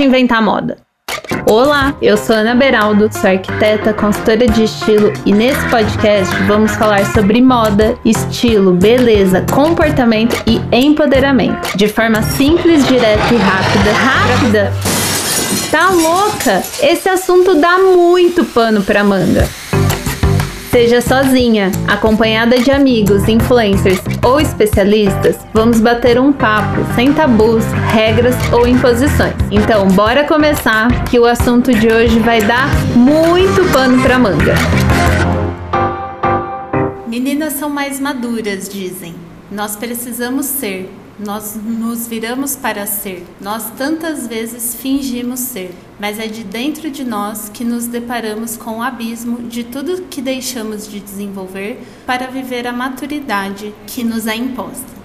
pode inventar moda. Olá, eu sou Ana Beraldo, sou arquiteta, consultora de estilo e nesse podcast vamos falar sobre moda, estilo, beleza, comportamento e empoderamento, de forma simples, direta e rápida. Rápida? Tá louca? Esse assunto dá muito pano pra manga. Seja sozinha, acompanhada de amigos, influencers ou especialistas, vamos bater um papo sem tabus, regras ou imposições. Então, bora começar que o assunto de hoje vai dar muito pano pra manga. Meninas são mais maduras, dizem. Nós precisamos ser, nós nos viramos para ser. Nós tantas vezes fingimos ser, mas é de dentro de nós que nos deparamos com o abismo de tudo que deixamos de desenvolver para viver a maturidade que nos é imposta.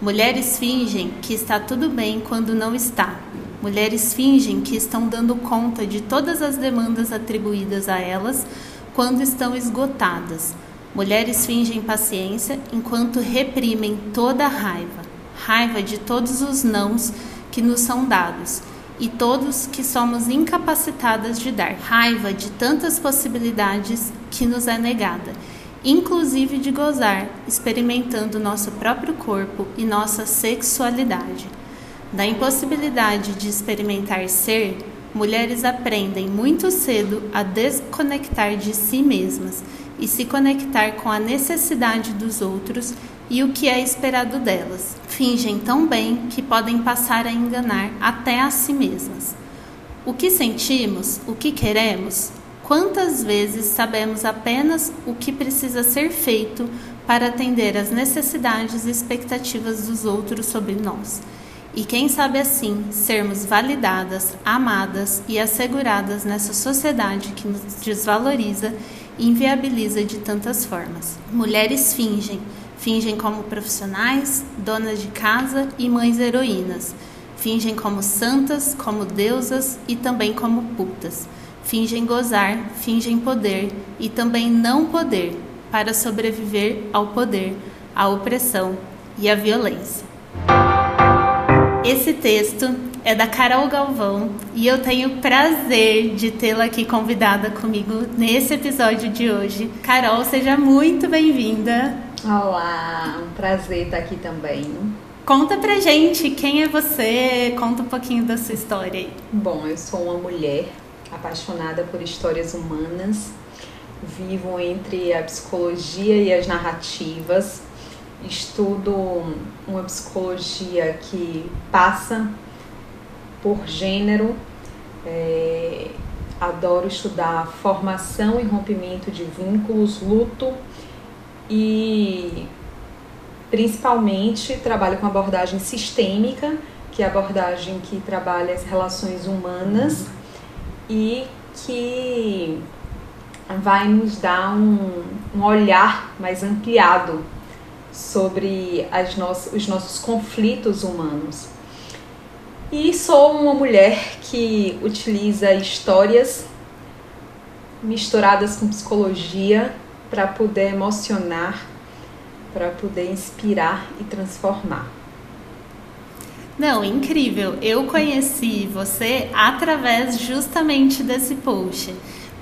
Mulheres fingem que está tudo bem quando não está. Mulheres fingem que estão dando conta de todas as demandas atribuídas a elas quando estão esgotadas. Mulheres fingem paciência enquanto reprimem toda a raiva raiva de todos os nãos que nos são dados e todos que somos incapacitadas de dar, raiva de tantas possibilidades que nos é negada, inclusive de gozar, experimentando nosso próprio corpo e nossa sexualidade. Da impossibilidade de experimentar ser, mulheres aprendem muito cedo a desconectar de si mesmas e se conectar com a necessidade dos outros e o que é esperado delas. Fingem tão bem que podem passar a enganar até a si mesmas. O que sentimos, o que queremos, quantas vezes sabemos apenas o que precisa ser feito para atender às necessidades e expectativas dos outros sobre nós. E quem sabe assim sermos validadas, amadas e asseguradas nessa sociedade que nos desvaloriza e inviabiliza de tantas formas. Mulheres fingem, Fingem como profissionais, donas de casa e mães heroínas. Fingem como santas, como deusas e também como putas. Fingem gozar, fingem poder e também não poder para sobreviver ao poder, à opressão e à violência. Esse texto é da Carol Galvão e eu tenho prazer de tê-la aqui convidada comigo nesse episódio de hoje. Carol, seja muito bem-vinda. Olá, um prazer estar aqui também. Conta pra gente quem é você, conta um pouquinho da sua história aí. Bom, eu sou uma mulher apaixonada por histórias humanas, vivo entre a psicologia e as narrativas, estudo uma psicologia que passa por gênero, é, adoro estudar formação e rompimento de vínculos, luto e principalmente trabalho com abordagem sistêmica, que é a abordagem que trabalha as relações humanas e que vai nos dar um, um olhar mais ampliado sobre as no os nossos conflitos humanos. E sou uma mulher que utiliza histórias misturadas com psicologia para poder emocionar, para poder inspirar e transformar. Não, incrível. Eu conheci você através justamente desse post.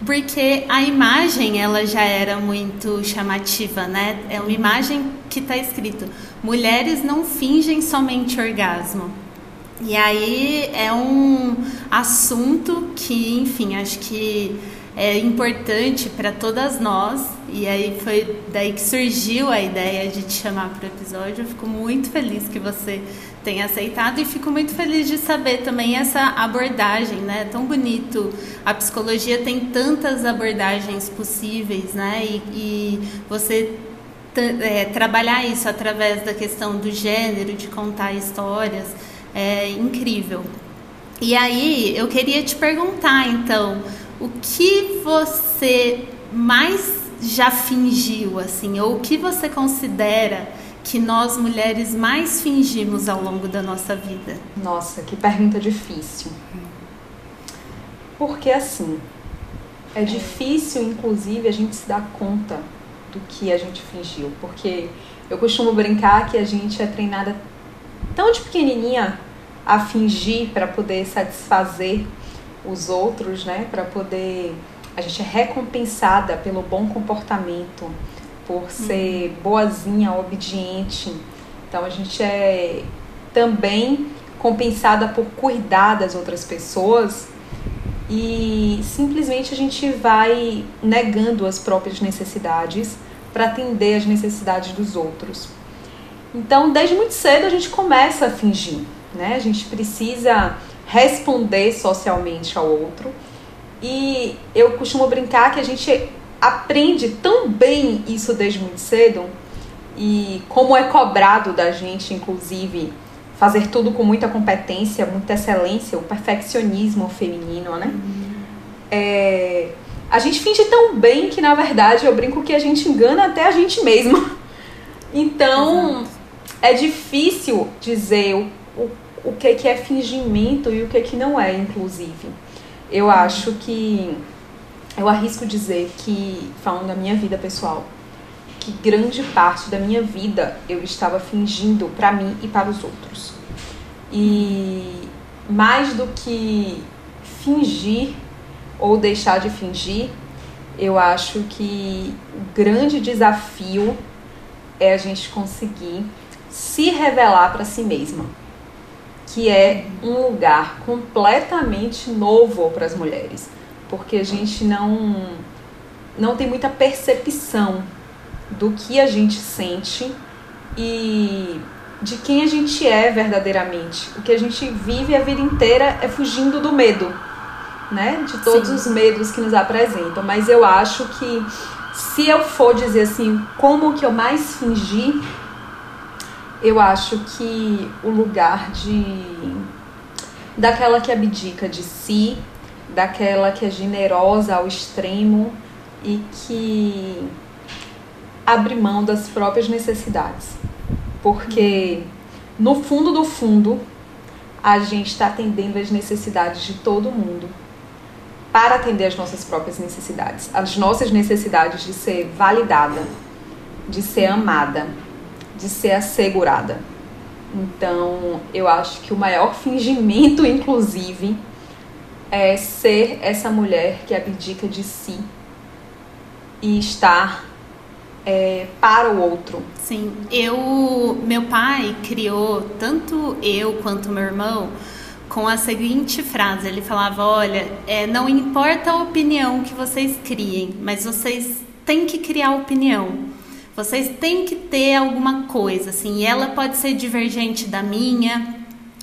Porque a imagem ela já era muito chamativa, né? É uma imagem que está escrito: mulheres não fingem somente orgasmo. E aí é um assunto que, enfim, acho que é importante para todas nós. E aí foi daí que surgiu a ideia de te chamar para o episódio. Eu fico muito feliz que você tenha aceitado e fico muito feliz de saber também essa abordagem, né? Tão bonito. A psicologia tem tantas abordagens possíveis, né? E, e você é, trabalhar isso através da questão do gênero, de contar histórias, é incrível. E aí eu queria te perguntar, então, o que você mais já fingiu, assim, ou o que você considera que nós mulheres mais fingimos ao longo da nossa vida? Nossa, que pergunta difícil. Porque assim, é difícil, inclusive, a gente se dar conta do que a gente fingiu. Porque eu costumo brincar que a gente é treinada tão de pequenininha a fingir para poder satisfazer os outros, né? Para poder a gente é recompensada pelo bom comportamento, por ser uhum. boazinha, obediente. Então a gente é também compensada por cuidar das outras pessoas e simplesmente a gente vai negando as próprias necessidades para atender as necessidades dos outros. Então, desde muito cedo a gente começa a fingir, né? A gente precisa responder socialmente ao outro. E eu costumo brincar que a gente aprende tão bem isso desde muito cedo e como é cobrado da gente, inclusive, fazer tudo com muita competência, muita excelência, o perfeccionismo feminino, né? Uhum. É, a gente finge tão bem que, na verdade, eu brinco que a gente engana até a gente mesma. Então, Exato. é difícil dizer o, o, o que, que é fingimento e o que, que não é, inclusive. Eu acho que. Eu arrisco dizer que, falando da minha vida pessoal, que grande parte da minha vida eu estava fingindo para mim e para os outros. E mais do que fingir ou deixar de fingir, eu acho que o grande desafio é a gente conseguir se revelar para si mesma, que é um lugar completamente novo para as mulheres, porque a gente não não tem muita percepção do que a gente sente e de quem a gente é verdadeiramente. O que a gente vive a vida inteira é fugindo do medo, né? De todos Sim. os medos que nos apresentam. Mas eu acho que se eu for dizer assim, como que eu mais fingi, eu acho que o lugar de daquela que abdica de si, daquela que é generosa ao extremo e que abre mão das próprias necessidades. Porque no fundo do fundo, a gente está atendendo as necessidades de todo mundo para atender as nossas próprias necessidades, as nossas necessidades de ser validada, de ser amada, de ser assegurada. Então, eu acho que o maior fingimento, inclusive, é ser essa mulher que abdica de si e estar é, para o outro. Sim, eu, meu pai criou tanto eu quanto meu irmão com a seguinte frase: ele falava, olha, é, não importa a opinião que vocês criem, mas vocês têm que criar opinião. Vocês têm que ter alguma coisa, assim, ela pode ser divergente da minha,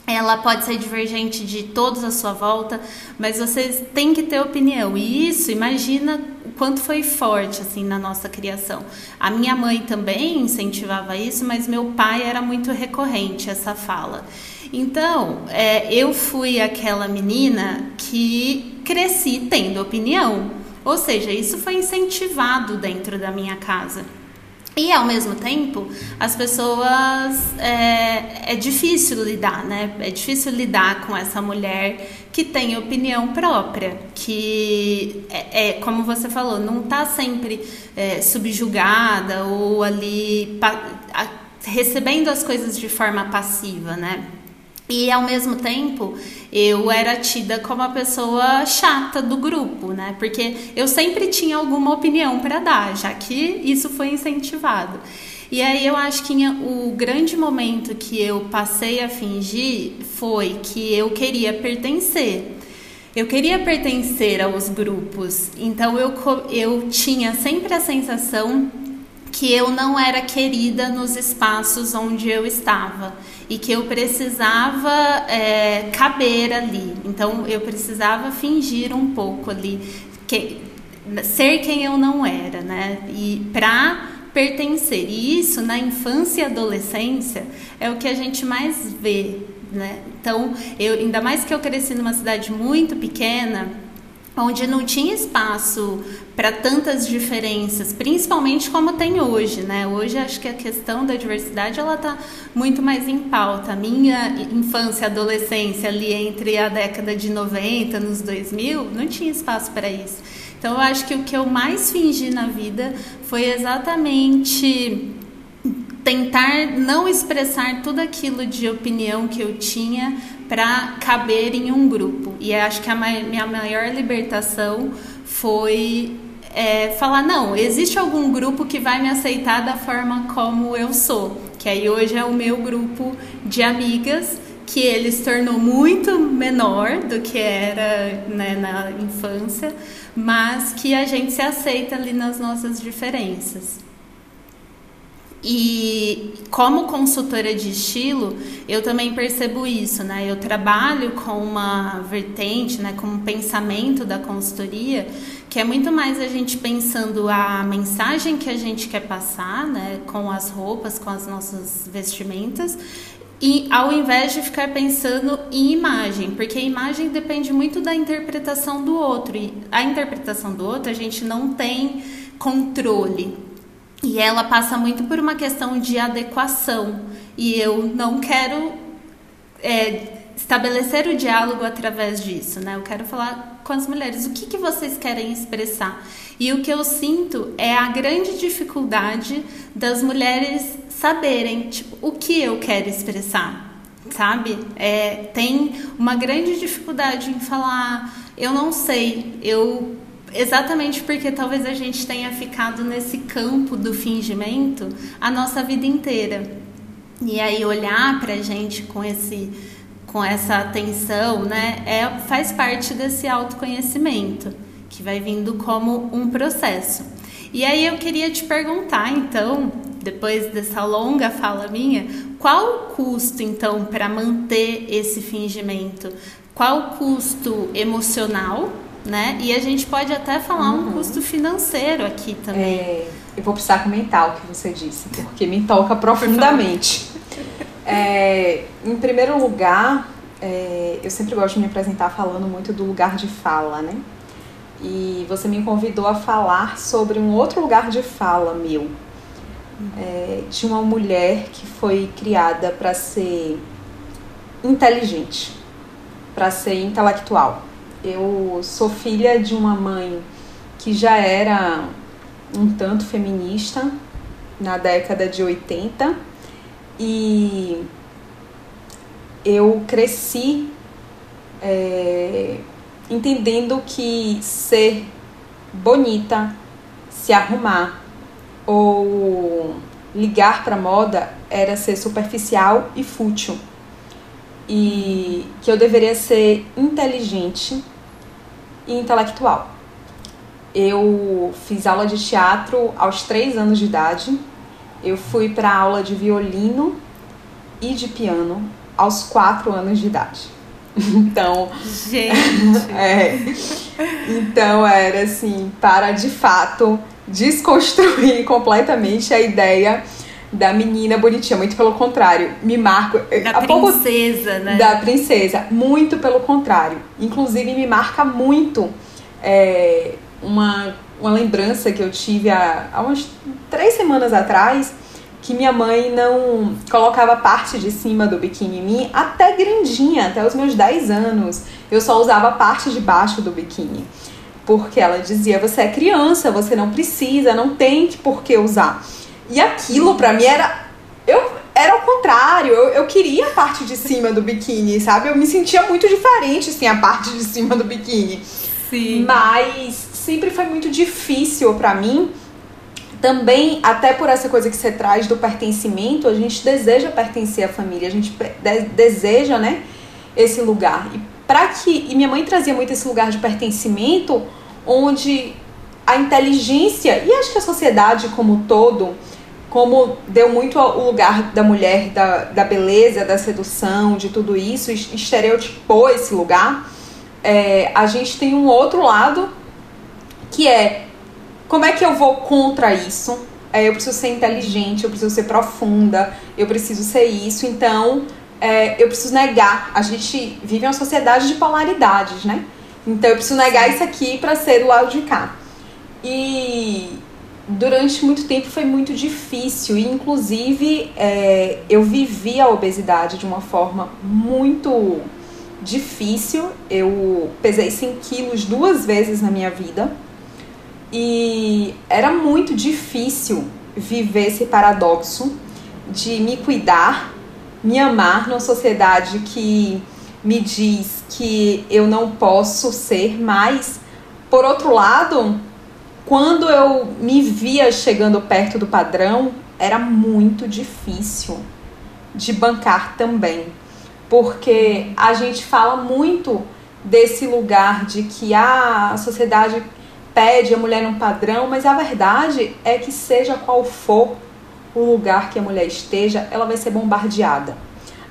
ela pode ser divergente de todos à sua volta, mas vocês têm que ter opinião. E isso, imagina o quanto foi forte assim na nossa criação. A minha mãe também incentivava isso, mas meu pai era muito recorrente essa fala. Então, é, eu fui aquela menina que cresci tendo opinião. Ou seja, isso foi incentivado dentro da minha casa. E ao mesmo tempo, as pessoas é, é, difícil lidar, né? É difícil lidar com essa mulher que tem opinião própria, que é, é como você falou, não está sempre é, subjugada ou ali pa, a, recebendo as coisas de forma passiva, né? E ao mesmo tempo, eu era tida como a pessoa chata do grupo, né? Porque eu sempre tinha alguma opinião para dar, já que isso foi incentivado. E aí eu acho que o grande momento que eu passei a fingir foi que eu queria pertencer. Eu queria pertencer aos grupos, então eu, eu tinha sempre a sensação que eu não era querida nos espaços onde eu estava e que eu precisava é, caber ali. Então eu precisava fingir um pouco ali, que, ser quem eu não era, né? E para pertencer. E isso na infância e adolescência é o que a gente mais vê, né? Então, eu, ainda mais que eu cresci numa cidade muito pequena, onde não tinha espaço para tantas diferenças, principalmente como tem hoje, né? Hoje acho que a questão da diversidade ela está muito mais em pauta. A minha infância, adolescência ali entre a década de 90 nos 2000, não tinha espaço para isso. Então eu acho que o que eu mais fingi na vida foi exatamente tentar não expressar tudo aquilo de opinião que eu tinha para caber em um grupo. E acho que a minha maior libertação foi é, falar: não, existe algum grupo que vai me aceitar da forma como eu sou. Que aí hoje é o meu grupo de amigas, que ele se tornou muito menor do que era né, na infância, mas que a gente se aceita ali nas nossas diferenças. E como consultora de estilo, eu também percebo isso, né? Eu trabalho com uma vertente, né, com um pensamento da consultoria, que é muito mais a gente pensando a mensagem que a gente quer passar, né, com as roupas, com as nossas vestimentas, e ao invés de ficar pensando em imagem, porque a imagem depende muito da interpretação do outro, e a interpretação do outro a gente não tem controle. E ela passa muito por uma questão de adequação. E eu não quero é, estabelecer o diálogo através disso, né? Eu quero falar com as mulheres o que, que vocês querem expressar. E o que eu sinto é a grande dificuldade das mulheres saberem tipo, o que eu quero expressar, sabe? É, tem uma grande dificuldade em falar, eu não sei, eu exatamente porque talvez a gente tenha ficado nesse campo do fingimento a nossa vida inteira. E aí olhar pra gente com esse com essa atenção, né, é, faz parte desse autoconhecimento que vai vindo como um processo. E aí eu queria te perguntar, então, depois dessa longa fala minha, qual o custo então para manter esse fingimento? Qual o custo emocional né? E a gente pode até falar uhum. um custo financeiro aqui também. É, eu vou precisar comentar o que você disse, porque me toca profundamente. é, em primeiro lugar, é, eu sempre gosto de me apresentar falando muito do lugar de fala, né? E você me convidou a falar sobre um outro lugar de fala meu, é, de uma mulher que foi criada para ser inteligente, para ser intelectual eu sou filha de uma mãe que já era um tanto feminista na década de 80 e eu cresci é, entendendo que ser bonita, se arrumar ou ligar para moda era ser superficial e fútil. E que eu deveria ser inteligente e intelectual. Eu fiz aula de teatro aos três anos de idade. Eu fui para aula de violino e de piano aos quatro anos de idade. Então, gente, é, então era assim para de fato desconstruir completamente a ideia da menina bonitinha, muito pelo contrário. Me marco. Da princesa, pouco, né? Da princesa, muito pelo contrário. Inclusive, me marca muito é, uma, uma lembrança que eu tive há, há umas três semanas atrás, que minha mãe não colocava parte de cima do biquíni em mim até grandinha, até os meus 10 anos. Eu só usava parte de baixo do biquíni. Porque ela dizia: você é criança, você não precisa, não tem por que usar. E aquilo para mim era. Eu, era o contrário, eu, eu queria a parte de cima do biquíni, sabe? Eu me sentia muito diferente, assim, a parte de cima do biquíni. Sim. Mas sempre foi muito difícil para mim. Também, até por essa coisa que você traz do pertencimento, a gente deseja pertencer à família, a gente de deseja, né, esse lugar. E para que e minha mãe trazia muito esse lugar de pertencimento, onde a inteligência e acho que a sociedade como um todo como deu muito o lugar da mulher, da, da beleza, da sedução, de tudo isso, estereotipou esse lugar, é, a gente tem um outro lado que é como é que eu vou contra isso? É, eu preciso ser inteligente, eu preciso ser profunda, eu preciso ser isso, então é, eu preciso negar. A gente vive uma sociedade de polaridades, né? Então eu preciso negar isso aqui para ser do lado de cá. E durante muito tempo foi muito difícil. E inclusive é, eu vivi a obesidade de uma forma muito difícil. Eu pesei 100 quilos duas vezes na minha vida. E era muito difícil viver esse paradoxo de me cuidar, me amar numa sociedade que me diz que eu não posso ser, mas por outro lado, quando eu me via chegando perto do padrão, era muito difícil de bancar também. Porque a gente fala muito desse lugar de que ah, a sociedade pede a mulher um padrão, mas a verdade é que seja qual for o lugar que a mulher esteja, ela vai ser bombardeada.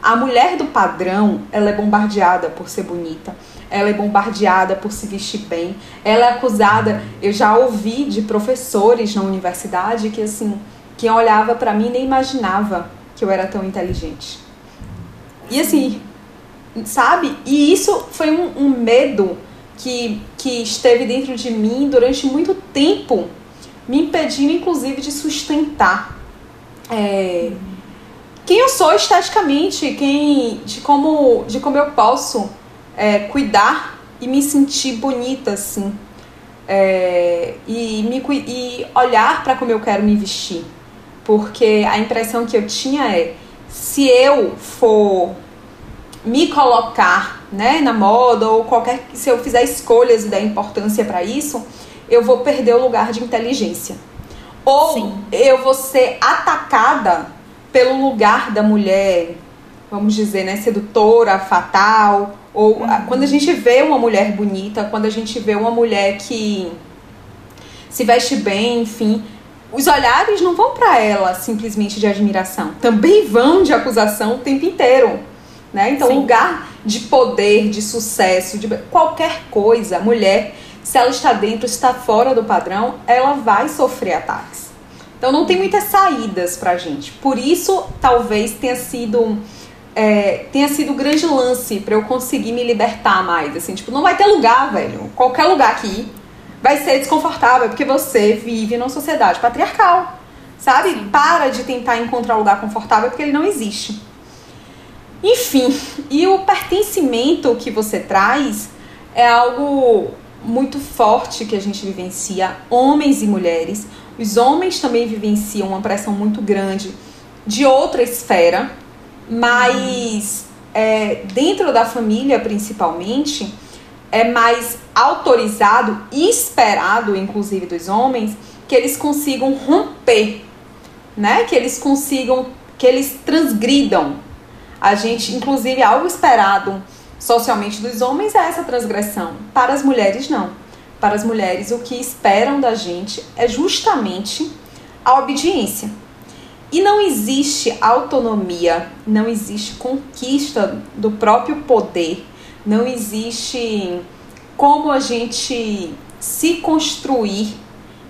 A mulher do padrão, ela é bombardeada por ser bonita, ela é bombardeada por se vestir bem, ela é acusada, eu já ouvi de professores na universidade que assim, quem olhava para mim nem imaginava que eu era tão inteligente. E assim, sabe? E isso foi um, um medo que, que esteve dentro de mim durante muito tempo, me impedindo inclusive de sustentar é, quem eu sou esteticamente, quem, de, como, de como eu posso é, cuidar e me sentir bonita assim. É, e, me, e olhar para como eu quero me vestir. Porque a impressão que eu tinha é: se eu for me colocar né, na moda ou qualquer. Se eu fizer escolhas e der importância para isso, eu vou perder o lugar de inteligência. Ou Sim. eu vou ser atacada pelo lugar da mulher, vamos dizer, né, sedutora, fatal. Ou uhum. quando a gente vê uma mulher bonita, quando a gente vê uma mulher que se veste bem, enfim, os olhares não vão para ela simplesmente de admiração, também vão de acusação o tempo inteiro. Né? Então, Sim. lugar de poder, de sucesso, de qualquer coisa, a mulher, se ela está dentro, está fora do padrão, ela vai sofrer ataques. Então, não tem muitas saídas pra gente. Por isso, talvez tenha sido. É, tenha sido o grande lance para eu conseguir me libertar mais. Assim, tipo, não vai ter lugar, velho. Qualquer lugar aqui vai ser desconfortável porque você vive numa sociedade patriarcal. Sabe? Sim. Para de tentar encontrar um lugar confortável porque ele não existe. Enfim, e o pertencimento que você traz é algo muito forte que a gente vivencia, homens e mulheres. Os homens também vivenciam uma pressão muito grande de outra esfera, mas é, dentro da família, principalmente, é mais autorizado e esperado, inclusive dos homens, que eles consigam romper, né? Que eles consigam, que eles transgridam a gente, inclusive, algo esperado socialmente dos homens é essa transgressão. Para as mulheres, não. Para as mulheres, o que esperam da gente é justamente a obediência. E não existe autonomia, não existe conquista do próprio poder, não existe como a gente se construir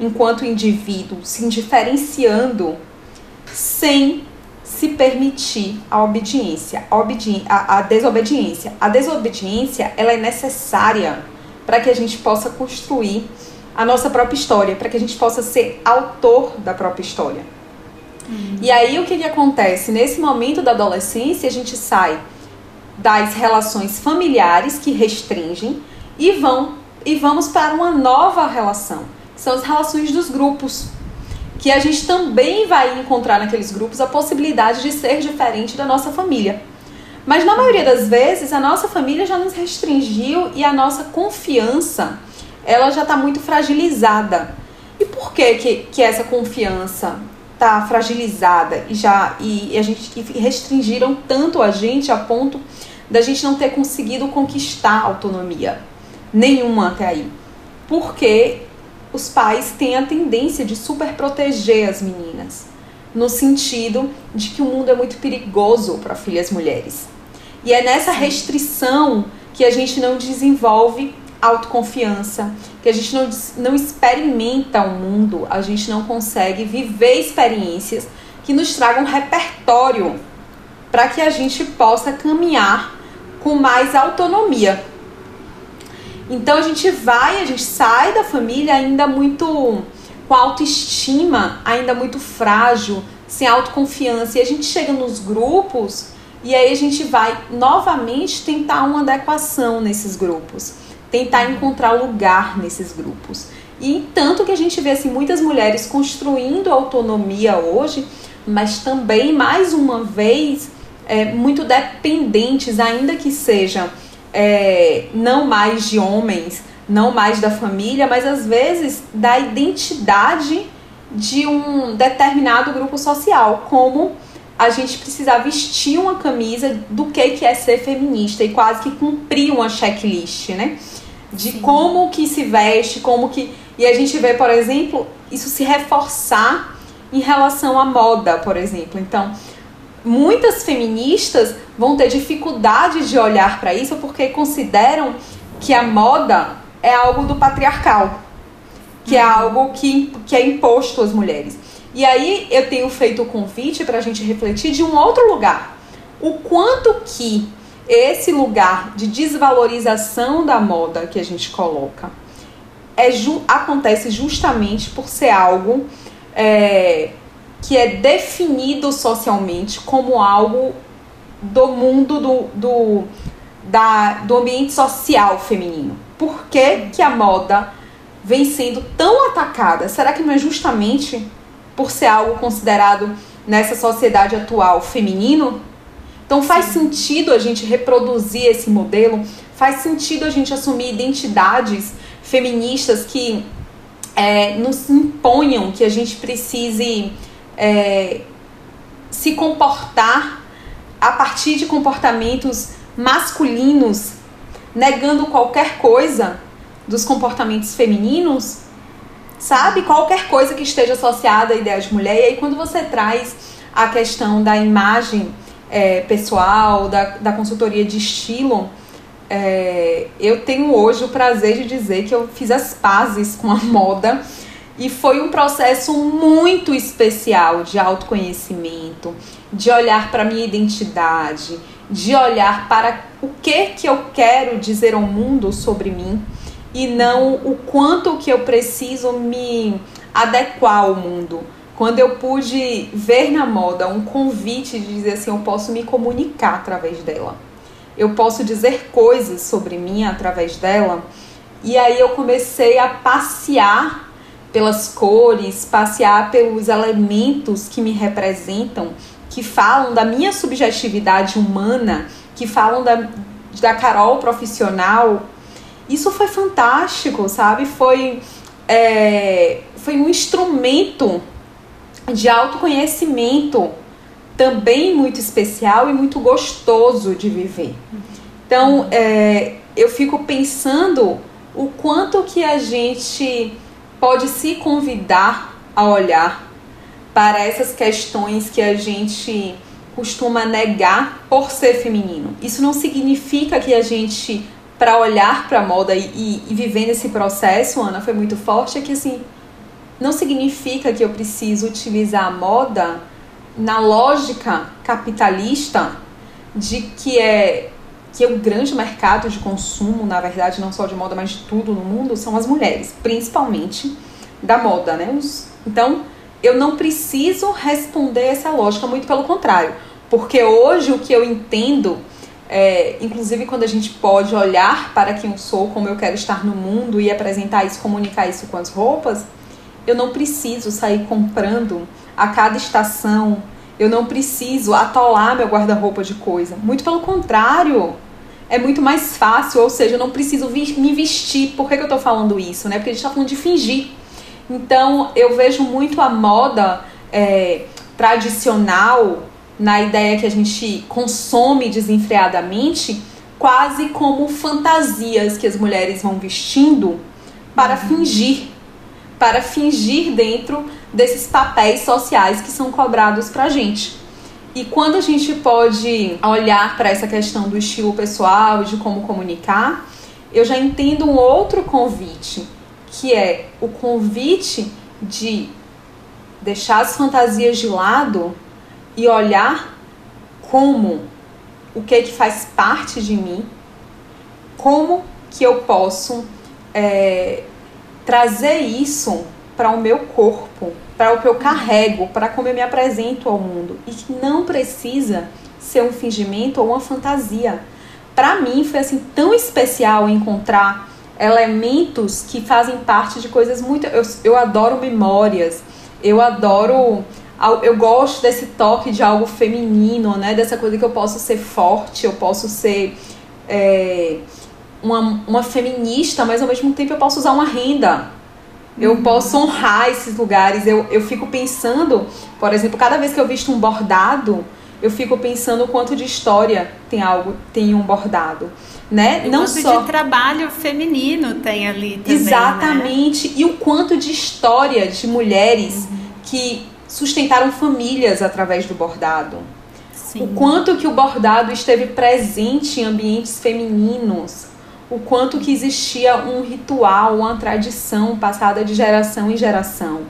enquanto indivíduo, se diferenciando sem se permitir a obediência, a, obedi a, a desobediência. A desobediência ela é necessária para que a gente possa construir a nossa própria história, para que a gente possa ser autor da própria história. Uhum. E aí o que, que acontece? Nesse momento da adolescência, a gente sai das relações familiares que restringem e vão e vamos para uma nova relação, que são as relações dos grupos que a gente também vai encontrar naqueles grupos a possibilidade de ser diferente da nossa família. Mas na maioria das vezes a nossa família já nos restringiu e a nossa confiança ela já está muito fragilizada. E por que, que, que essa confiança está fragilizada e já e, a gente restringiram tanto a gente a ponto da gente não ter conseguido conquistar autonomia nenhuma até aí? Porque os pais têm a tendência de super proteger as meninas, no sentido de que o mundo é muito perigoso para filhas mulheres. E é nessa restrição que a gente não desenvolve autoconfiança, que a gente não, não experimenta o mundo, a gente não consegue viver experiências que nos tragam repertório para que a gente possa caminhar com mais autonomia. Então a gente vai, a gente sai da família ainda muito com autoestima ainda muito frágil, sem autoconfiança. E a gente chega nos grupos e aí a gente vai novamente tentar uma adequação nesses grupos, tentar encontrar lugar nesses grupos. E tanto que a gente vê assim muitas mulheres construindo autonomia hoje, mas também mais uma vez é, muito dependentes, ainda que seja é, não mais de homens, não mais da família, mas às vezes da identidade de um determinado grupo social, como a gente precisar vestir uma camisa do que, que é ser feminista e quase que cumprir uma checklist, né? De Sim. como que se veste, como que. E a gente vê, por exemplo, isso se reforçar em relação à moda, por exemplo. Então, muitas feministas vão ter dificuldade de olhar para isso porque consideram que a moda é algo do patriarcal, que é uhum. algo que, que é imposto às mulheres. E aí eu tenho feito o convite para a gente refletir de um outro lugar. O quanto que esse lugar de desvalorização da moda que a gente coloca é ju acontece justamente por ser algo é, que é definido socialmente como algo do mundo do, do, da, do ambiente social feminino. Por que, que a moda vem sendo tão atacada? Será que não é justamente por ser algo considerado nessa sociedade atual feminino. Então faz Sim. sentido a gente reproduzir esse modelo, faz sentido a gente assumir identidades feministas que é, nos imponham que a gente precise é, se comportar a partir de comportamentos masculinos, negando qualquer coisa dos comportamentos femininos sabe? Qualquer coisa que esteja associada à ideia de mulher. E aí, quando você traz a questão da imagem é, pessoal, da, da consultoria de estilo, é, eu tenho hoje o prazer de dizer que eu fiz as pazes com a moda e foi um processo muito especial de autoconhecimento, de olhar para minha identidade, de olhar para o que que eu quero dizer ao mundo sobre mim e não o quanto que eu preciso me adequar ao mundo. Quando eu pude ver na moda um convite de dizer assim, eu posso me comunicar através dela. Eu posso dizer coisas sobre mim através dela. E aí eu comecei a passear pelas cores, passear pelos elementos que me representam, que falam da minha subjetividade humana, que falam da, da Carol profissional, isso foi fantástico, sabe? Foi, é, foi um instrumento de autoconhecimento também muito especial e muito gostoso de viver. Então, é, eu fico pensando o quanto que a gente pode se convidar a olhar para essas questões que a gente costuma negar por ser feminino. Isso não significa que a gente para olhar para a moda e, e, e viver nesse processo, Ana, foi muito forte, é que assim, não significa que eu preciso utilizar a moda na lógica capitalista de que é que é o grande mercado de consumo, na verdade, não só de moda, mas de tudo no mundo, são as mulheres, principalmente da moda, né? Então, eu não preciso responder essa lógica, muito pelo contrário, porque hoje o que eu entendo é, inclusive quando a gente pode olhar para quem eu sou, como eu quero estar no mundo e apresentar isso, comunicar isso com as roupas, eu não preciso sair comprando a cada estação, eu não preciso atolar meu guarda-roupa de coisa. Muito pelo contrário, é muito mais fácil, ou seja, eu não preciso me vestir. Por que, que eu estou falando isso? Né? Porque a gente está falando de fingir. Então, eu vejo muito a moda é, tradicional na ideia que a gente consome desenfreadamente, quase como fantasias que as mulheres vão vestindo para uhum. fingir, para fingir dentro desses papéis sociais que são cobrados pra gente. E quando a gente pode olhar para essa questão do estilo pessoal e de como comunicar, eu já entendo um outro convite, que é o convite de deixar as fantasias de lado e olhar como o que é que faz parte de mim, como que eu posso é, trazer isso para o meu corpo, para o que eu carrego, para como eu me apresento ao mundo e que não precisa ser um fingimento ou uma fantasia. Para mim foi assim tão especial encontrar elementos que fazem parte de coisas muito. Eu, eu adoro memórias, eu adoro eu gosto desse toque de algo feminino, né? Dessa coisa que eu posso ser forte, eu posso ser é, uma, uma feminista, mas ao mesmo tempo eu posso usar uma renda. Eu uhum. posso honrar esses lugares. Eu, eu fico pensando, por exemplo, cada vez que eu visto um bordado, eu fico pensando o quanto de história tem algo, tem um bordado. Né? Não só de trabalho feminino tem ali também, né? Exatamente. Né? E o quanto de história de mulheres uhum. que sustentaram famílias através do bordado. Sim. O quanto que o bordado esteve presente em ambientes femininos, o quanto que existia um ritual, uma tradição passada de geração em geração.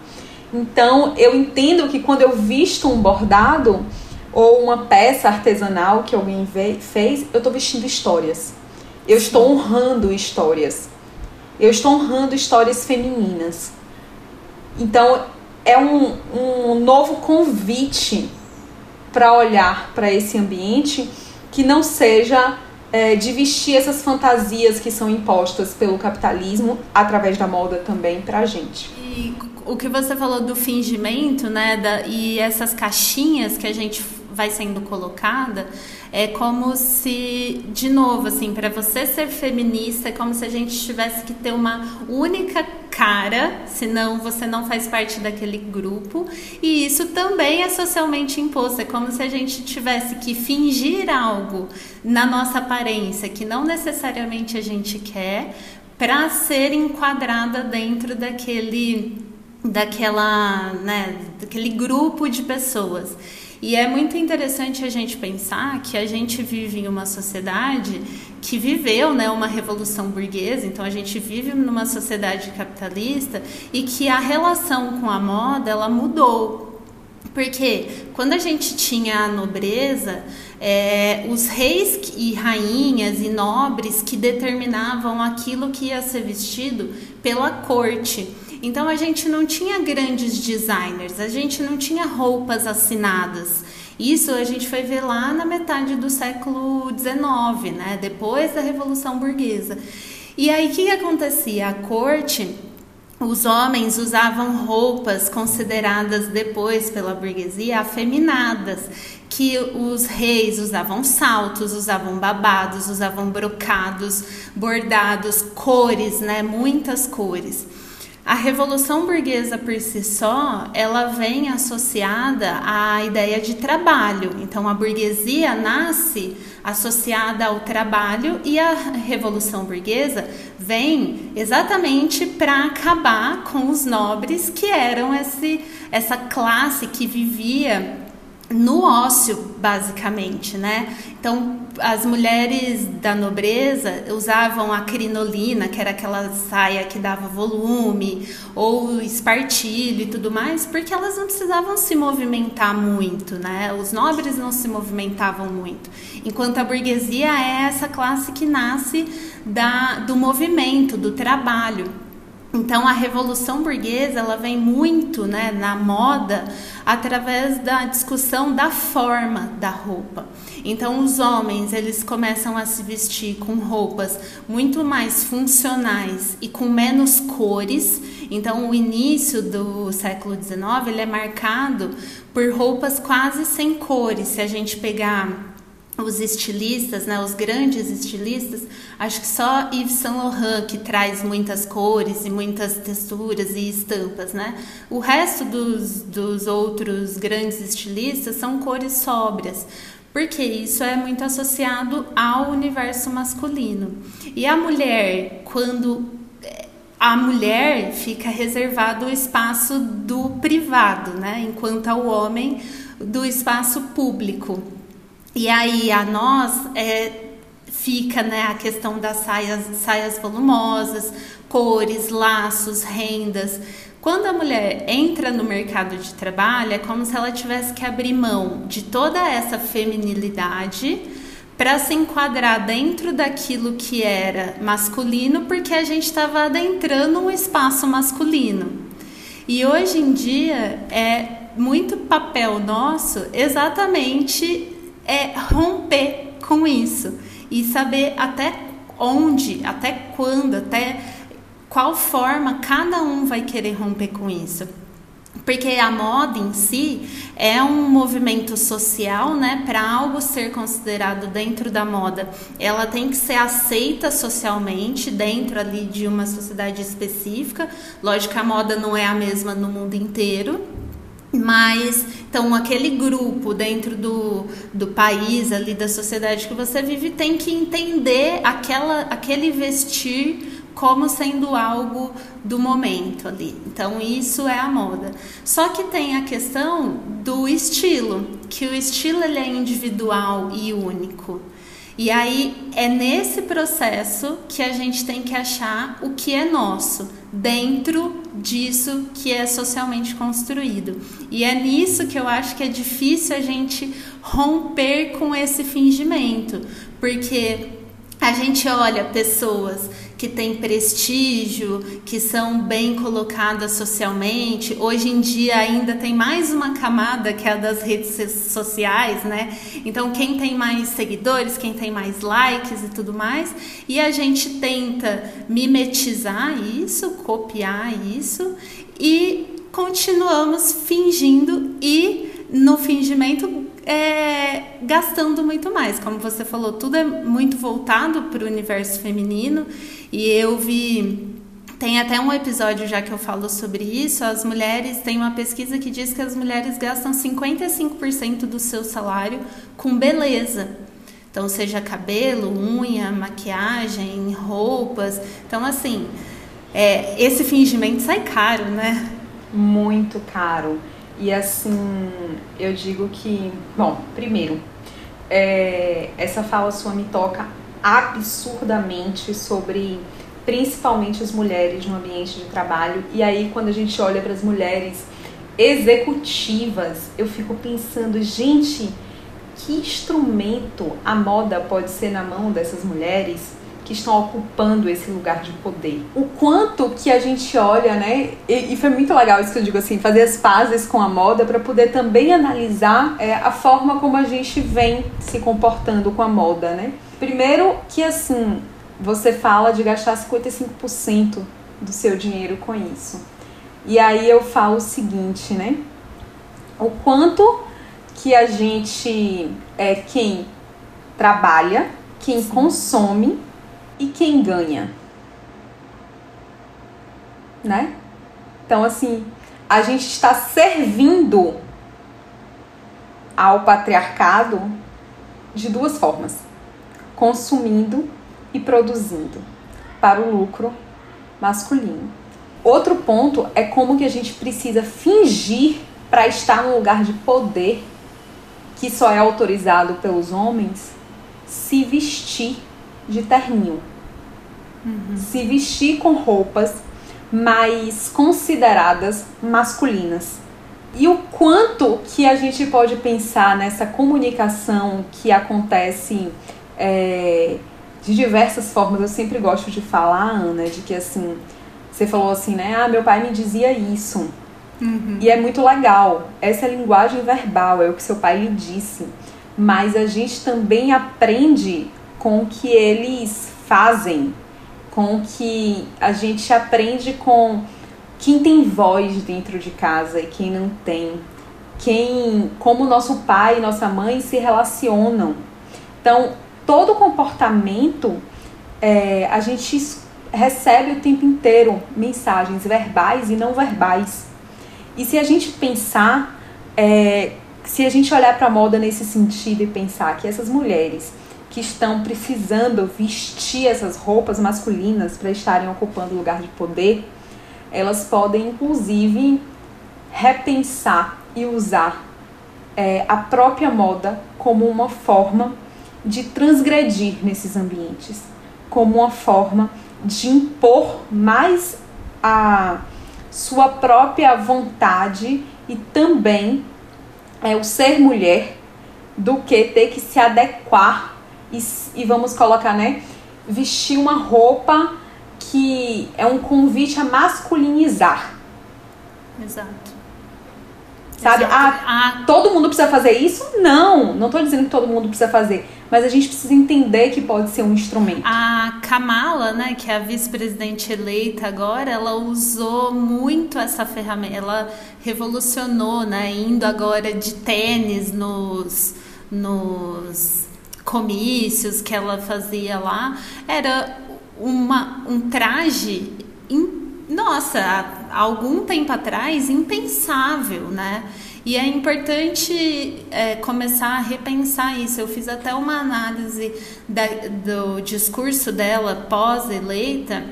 Então, eu entendo que quando eu visto um bordado ou uma peça artesanal que alguém fez, eu estou vestindo histórias. Eu Sim. estou honrando histórias. Eu estou honrando histórias femininas. Então, é um, um novo convite para olhar para esse ambiente que não seja é, de vestir essas fantasias que são impostas pelo capitalismo através da moda também para a gente. E o que você falou do fingimento, né, da, e essas caixinhas que a gente vai sendo colocada, é como se, de novo, assim, para você ser feminista, é como se a gente tivesse que ter uma única cara, senão você não faz parte daquele grupo. E isso também é socialmente imposto. É como se a gente tivesse que fingir algo na nossa aparência que não necessariamente a gente quer para ser enquadrada dentro daquele daquela, né, daquele grupo de pessoas. E é muito interessante a gente pensar que a gente vive em uma sociedade que viveu né, uma revolução burguesa, então a gente vive numa sociedade capitalista e que a relação com a moda ela mudou. Porque quando a gente tinha a nobreza, é, os reis e rainhas e nobres que determinavam aquilo que ia ser vestido pela corte. Então a gente não tinha grandes designers, a gente não tinha roupas assinadas. Isso a gente foi ver lá na metade do século XIX, né? depois da Revolução Burguesa. E aí o que, que acontecia? A corte os homens usavam roupas consideradas depois pela burguesia afeminadas, que os reis usavam saltos, usavam babados, usavam brocados, bordados, cores, né, muitas cores. A revolução burguesa por si só, ela vem associada à ideia de trabalho. Então a burguesia nasce associada ao trabalho e a revolução burguesa vem exatamente para acabar com os nobres que eram esse, essa classe que vivia no ócio, basicamente, né? Então, as mulheres da nobreza usavam a crinolina, que era aquela saia que dava volume, ou espartilho e tudo mais, porque elas não precisavam se movimentar muito, né? Os nobres não se movimentavam muito. Enquanto a burguesia é essa classe que nasce da, do movimento, do trabalho. Então a revolução burguesa ela vem muito né, na moda através da discussão da forma da roupa. Então os homens eles começam a se vestir com roupas muito mais funcionais e com menos cores. Então o início do século XIX ele é marcado por roupas quase sem cores. Se a gente pegar os estilistas, né, os grandes estilistas, acho que só Yves Saint Laurent que traz muitas cores e muitas texturas e estampas, né? O resto dos, dos outros grandes estilistas são cores sóbrias, porque isso é muito associado ao universo masculino. E a mulher, quando a mulher fica reservado o espaço do privado, né? Enquanto ao homem do espaço público. E aí a nós é, fica né, a questão das saias, saias volumosas, cores, laços, rendas. Quando a mulher entra no mercado de trabalho, é como se ela tivesse que abrir mão de toda essa feminilidade para se enquadrar dentro daquilo que era masculino, porque a gente estava adentrando um espaço masculino. E hoje em dia é muito papel nosso exatamente é romper com isso e saber até onde, até quando, até qual forma cada um vai querer romper com isso. porque a moda em si é um movimento social, né? Para algo ser considerado dentro da moda, ela tem que ser aceita socialmente dentro ali de uma sociedade específica. Lógico que a moda não é a mesma no mundo inteiro, mas então aquele grupo dentro do, do país ali da sociedade que você vive tem que entender aquela aquele vestir como sendo algo do momento ali. Então isso é a moda. Só que tem a questão do estilo, que o estilo ele é individual e único. E aí é nesse processo que a gente tem que achar o que é nosso dentro disso que é socialmente construído. E é nisso que eu acho que é difícil a gente romper com esse fingimento, porque a gente olha pessoas que têm prestígio, que são bem colocadas socialmente. Hoje em dia ainda tem mais uma camada que é a das redes sociais, né? Então quem tem mais seguidores, quem tem mais likes e tudo mais, e a gente tenta mimetizar isso, copiar isso e continuamos fingindo e no fingimento é, gastando muito mais. Como você falou, tudo é muito voltado para o universo feminino e eu vi. Tem até um episódio já que eu falo sobre isso. As mulheres, tem uma pesquisa que diz que as mulheres gastam 55% do seu salário com beleza. Então, seja cabelo, unha, maquiagem, roupas. Então, assim, é, esse fingimento sai caro, né? Muito caro. E assim, eu digo que, bom, primeiro, é, essa fala sua me toca absurdamente sobre principalmente as mulheres no ambiente de trabalho. E aí, quando a gente olha para as mulheres executivas, eu fico pensando, gente, que instrumento a moda pode ser na mão dessas mulheres? que estão ocupando esse lugar de poder. O quanto que a gente olha, né? E, e foi muito legal isso que eu digo assim, fazer as pazes com a moda para poder também analisar é, a forma como a gente vem se comportando com a moda, né? Primeiro que assim, você fala de gastar 55% do seu dinheiro com isso. E aí eu falo o seguinte, né? O quanto que a gente é quem trabalha, quem Sim. consome e quem ganha? Né? Então, assim, a gente está servindo ao patriarcado de duas formas: consumindo e produzindo para o lucro masculino. Outro ponto é como que a gente precisa fingir para estar num lugar de poder que só é autorizado pelos homens se vestir de terninho. Uhum. Se vestir com roupas mais consideradas masculinas. E o quanto que a gente pode pensar nessa comunicação que acontece é, de diversas formas. Eu sempre gosto de falar, Ana, de que assim, você falou assim, né? Ah, meu pai me dizia isso. Uhum. E é muito legal. Essa é linguagem verbal, é o que seu pai lhe disse. Mas a gente também aprende com o que eles fazem, com o que a gente aprende com quem tem voz dentro de casa e quem não tem, quem, como nosso pai e nossa mãe se relacionam. Então, todo comportamento é, a gente recebe o tempo inteiro mensagens verbais e não verbais. E se a gente pensar, é, se a gente olhar para a moda nesse sentido e pensar que essas mulheres que estão precisando vestir essas roupas masculinas para estarem ocupando lugar de poder, elas podem inclusive repensar e usar é, a própria moda como uma forma de transgredir nesses ambientes, como uma forma de impor mais a sua própria vontade e também é o ser mulher do que ter que se adequar e, e vamos colocar, né? Vestir uma roupa que é um convite a masculinizar. Exato. Sabe? Ah, ah, todo mundo precisa fazer isso? Não, não estou dizendo que todo mundo precisa fazer. mas a gente precisa entender que pode ser um instrumento. A Kamala, né, que é a vice-presidente eleita agora, ela usou muito essa ferramenta, ela revolucionou, né, indo agora de tênis nos, nos comícios que ela fazia lá, era uma, um traje, nossa, há algum tempo atrás, impensável, né? E é importante é, começar a repensar isso. Eu fiz até uma análise da, do discurso dela pós-eleita.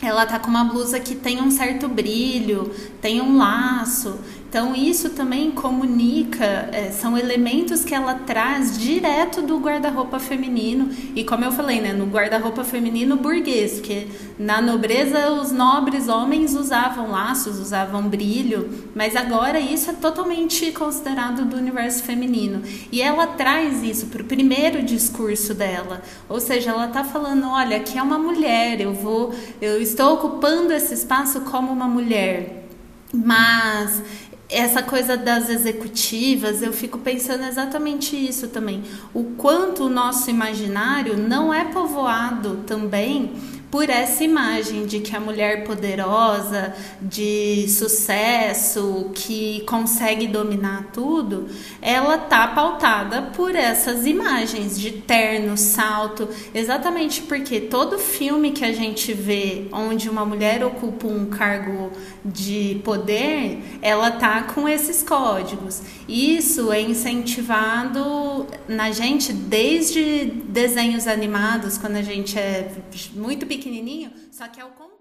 Ela tá com uma blusa que tem um certo brilho, tem um laço. Então, isso também comunica, é, são elementos que ela traz direto do guarda-roupa feminino. E como eu falei, né, no guarda-roupa feminino burguês, porque na nobreza os nobres homens usavam laços, usavam brilho, mas agora isso é totalmente considerado do universo feminino. E ela traz isso para o primeiro discurso dela. Ou seja, ela está falando: olha, aqui é uma mulher, eu vou, eu estou ocupando esse espaço como uma mulher. Mas essa coisa das executivas, eu fico pensando exatamente isso também. O quanto o nosso imaginário não é povoado também por essa imagem de que a mulher poderosa, de sucesso, que consegue dominar tudo, ela tá pautada por essas imagens de terno, salto, exatamente porque todo filme que a gente vê onde uma mulher ocupa um cargo de poder, ela tá com esses códigos. Isso é incentivado na gente desde desenhos animados, quando a gente é muito pequenininho, só que é o contrário.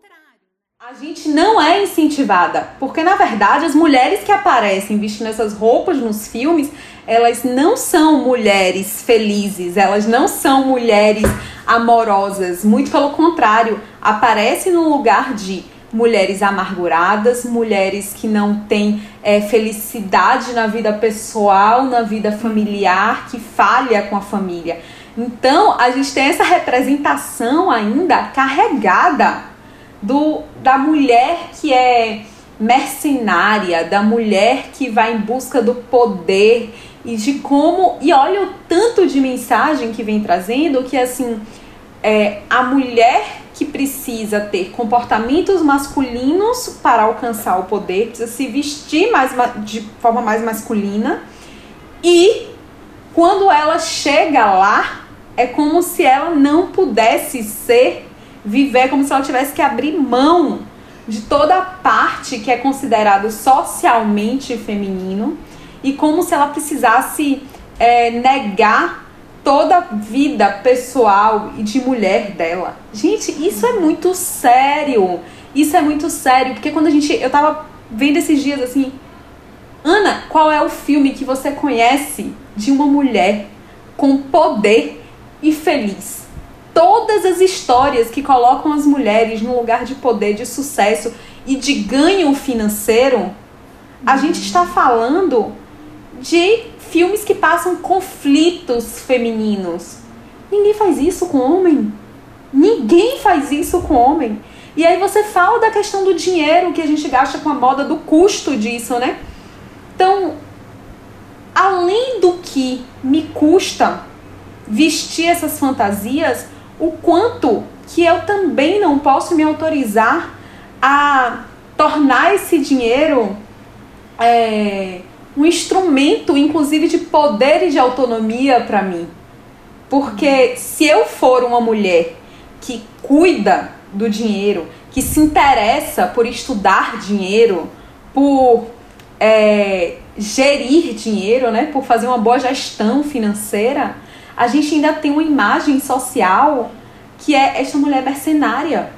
A gente não é incentivada, porque na verdade as mulheres que aparecem vestindo essas roupas nos filmes, elas não são mulheres felizes, elas não são mulheres amorosas, muito pelo contrário, aparecem no lugar de mulheres amarguradas, mulheres que não têm é, felicidade na vida pessoal, na vida familiar, que falha com a família. Então, a gente tem essa representação ainda carregada do, da mulher que é mercenária, da mulher que vai em busca do poder e de como. E olha o tanto de mensagem que vem trazendo que assim. É, a mulher que precisa ter comportamentos masculinos para alcançar o poder, precisa se vestir mais de forma mais masculina e quando ela chega lá, é como se ela não pudesse ser, viver, como se ela tivesse que abrir mão de toda a parte que é considerado socialmente feminino e como se ela precisasse é, negar toda a vida pessoal e de mulher dela. Gente, isso é muito sério. Isso é muito sério, porque quando a gente. Eu tava vendo esses dias assim. Ana, qual é o filme que você conhece de uma mulher com poder e feliz. Todas as histórias que colocam as mulheres no lugar de poder, de sucesso e de ganho financeiro, a uhum. gente está falando de filmes que passam conflitos femininos. Ninguém faz isso com homem. Ninguém faz isso com homem. E aí você fala da questão do dinheiro que a gente gasta com a moda, do custo disso, né? Então, além do que me custa vestir essas fantasias, o quanto que eu também não posso me autorizar a tornar esse dinheiro é, um instrumento, inclusive, de poder e de autonomia para mim. Porque se eu for uma mulher que cuida do dinheiro, que se interessa por estudar dinheiro, por é, gerir dinheiro, né, por fazer uma boa gestão financeira, a gente ainda tem uma imagem social que é esta mulher mercenária.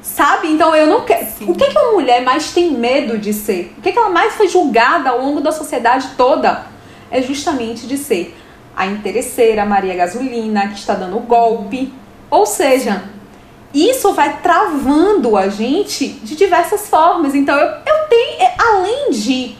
Sabe? Então eu não quero. O que, que uma mulher mais tem medo de ser? O que, que ela mais foi julgada ao longo da sociedade toda? É justamente de ser a interesseira, a Maria Gasolina, que está dando golpe. Ou seja, isso vai travando a gente de diversas formas. Então eu, eu tenho, é, além de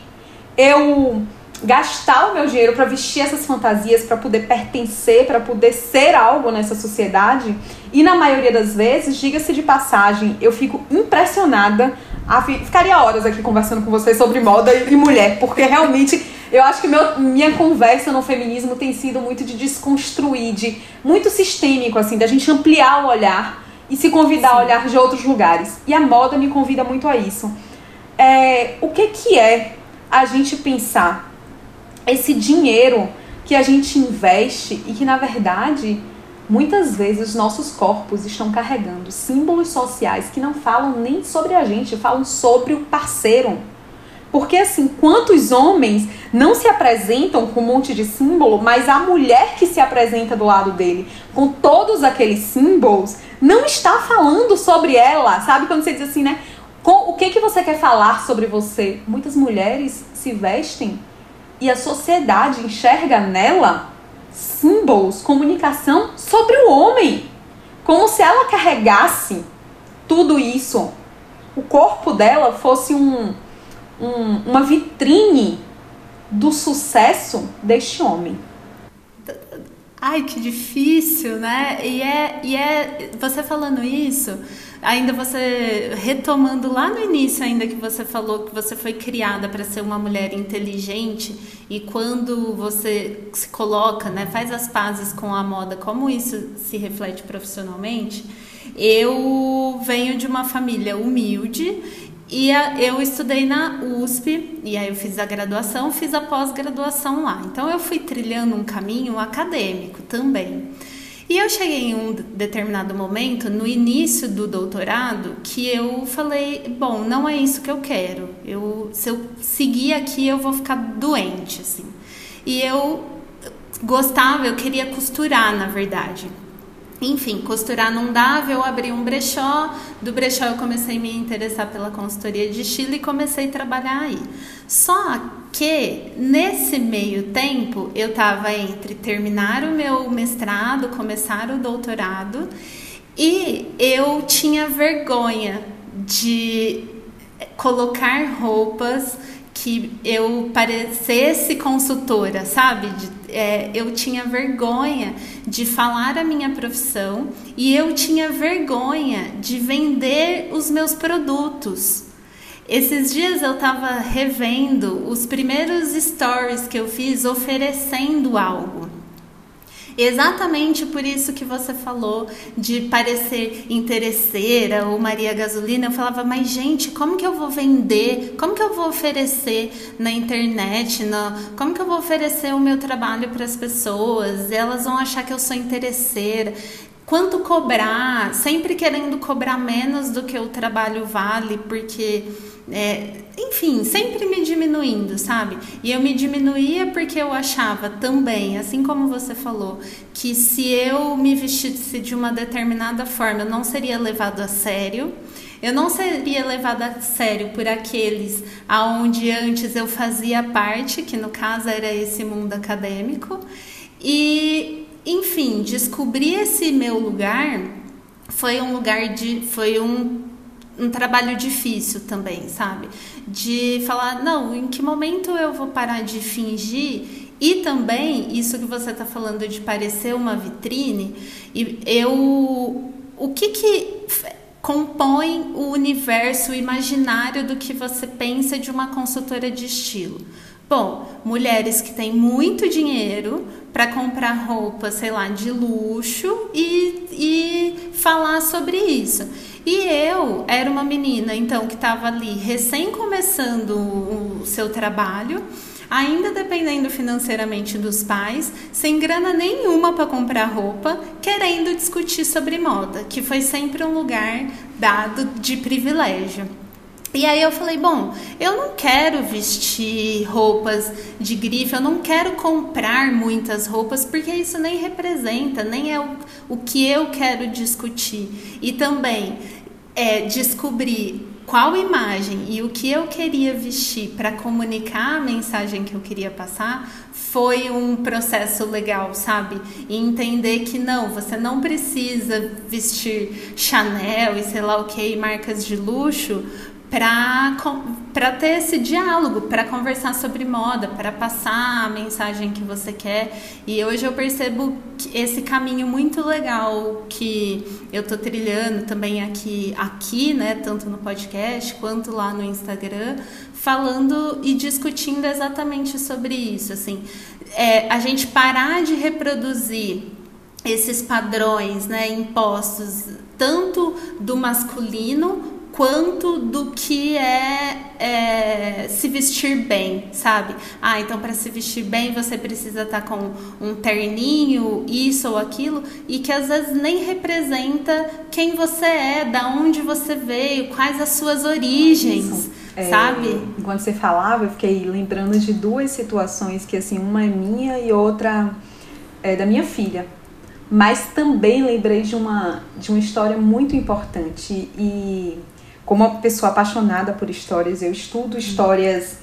eu gastar o meu dinheiro para vestir essas fantasias, para poder pertencer, para poder ser algo nessa sociedade. E na maioria das vezes, diga-se de passagem, eu fico impressionada. A, ficaria horas aqui conversando com vocês sobre moda e mulher, porque realmente Eu acho que meu, minha conversa no feminismo tem sido muito de desconstruir, de muito sistêmico, assim, da gente ampliar o olhar e se convidar Sim. a olhar de outros lugares. E a moda me convida muito a isso. É, o que, que é a gente pensar esse dinheiro que a gente investe e que, na verdade, muitas vezes os nossos corpos estão carregando símbolos sociais que não falam nem sobre a gente, falam sobre o parceiro. Porque, assim, quantos homens não se apresentam com um monte de símbolo, mas a mulher que se apresenta do lado dele com todos aqueles símbolos não está falando sobre ela. Sabe quando você diz assim, né? Com, o que, que você quer falar sobre você? Muitas mulheres se vestem e a sociedade enxerga nela símbolos, comunicação sobre o homem. Como se ela carregasse tudo isso. O corpo dela fosse um, um, uma vitrine do sucesso deste homem. Ai, que difícil, né? E é, e é você falando isso, ainda você retomando lá no início ainda que você falou que você foi criada para ser uma mulher inteligente e quando você se coloca, né, faz as pazes com a moda, como isso se reflete profissionalmente? Eu venho de uma família humilde e eu estudei na USP, e aí eu fiz a graduação, fiz a pós-graduação lá. Então eu fui trilhando um caminho acadêmico também. E eu cheguei em um determinado momento, no início do doutorado, que eu falei: bom, não é isso que eu quero. Eu, se eu seguir aqui, eu vou ficar doente, assim. E eu gostava, eu queria costurar, na verdade. Enfim, costurar não dava, eu abri um brechó. Do brechó eu comecei a me interessar pela consultoria de estilo e comecei a trabalhar aí. Só que nesse meio tempo eu estava entre terminar o meu mestrado, começar o doutorado e eu tinha vergonha de colocar roupas que eu parecesse consultora, sabe? De, é, eu tinha vergonha de falar a minha profissão e eu tinha vergonha de vender os meus produtos. Esses dias eu estava revendo os primeiros stories que eu fiz oferecendo algo. Exatamente por isso que você falou de parecer interesseira ou Maria Gasolina. Eu falava, mas gente, como que eu vou vender? Como que eu vou oferecer na internet? Como que eu vou oferecer o meu trabalho para as pessoas? Elas vão achar que eu sou interesseira. Quanto cobrar? Sempre querendo cobrar menos do que o trabalho vale, porque é, enfim, sempre me diminuindo, sabe? E eu me diminuía porque eu achava também, assim como você falou, que se eu me vestisse de uma determinada forma, eu não seria levado a sério. Eu não seria levada a sério por aqueles aonde antes eu fazia parte, que no caso era esse mundo acadêmico. E, enfim, descobrir esse meu lugar foi um lugar de foi um um trabalho difícil também, sabe? De falar, não, em que momento eu vou parar de fingir? E também, isso que você está falando de parecer uma vitrine, eu. O que que compõe o universo imaginário do que você pensa de uma consultora de estilo? Bom, mulheres que têm muito dinheiro para comprar roupa, sei lá, de luxo e, e falar sobre isso. E eu era uma menina, então, que estava ali recém começando o seu trabalho, ainda dependendo financeiramente dos pais, sem grana nenhuma para comprar roupa, querendo discutir sobre moda, que foi sempre um lugar dado de privilégio. E aí eu falei, bom, eu não quero vestir roupas de grife, eu não quero comprar muitas roupas, porque isso nem representa, nem é o, o que eu quero discutir. E também é, descobrir qual imagem e o que eu queria vestir para comunicar a mensagem que eu queria passar foi um processo legal, sabe? E entender que não, você não precisa vestir Chanel e sei lá o que, marcas de luxo para ter esse diálogo, para conversar sobre moda, para passar a mensagem que você quer. E hoje eu percebo esse caminho muito legal que eu tô trilhando também aqui, aqui, né, tanto no podcast quanto lá no Instagram, falando e discutindo exatamente sobre isso, assim, é, a gente parar de reproduzir esses padrões, né, impostos tanto do masculino quanto do que é, é, se vestir bem, sabe? Ah, então para se vestir bem você precisa estar tá com um terninho, isso ou aquilo, e que às vezes nem representa quem você é, da onde você veio, quais as suas origens. É, sabe? Enquanto você falava, eu fiquei lembrando de duas situações que assim, uma é minha e outra é da minha filha. Mas também lembrei de uma de uma história muito importante e como uma pessoa apaixonada por histórias, eu estudo histórias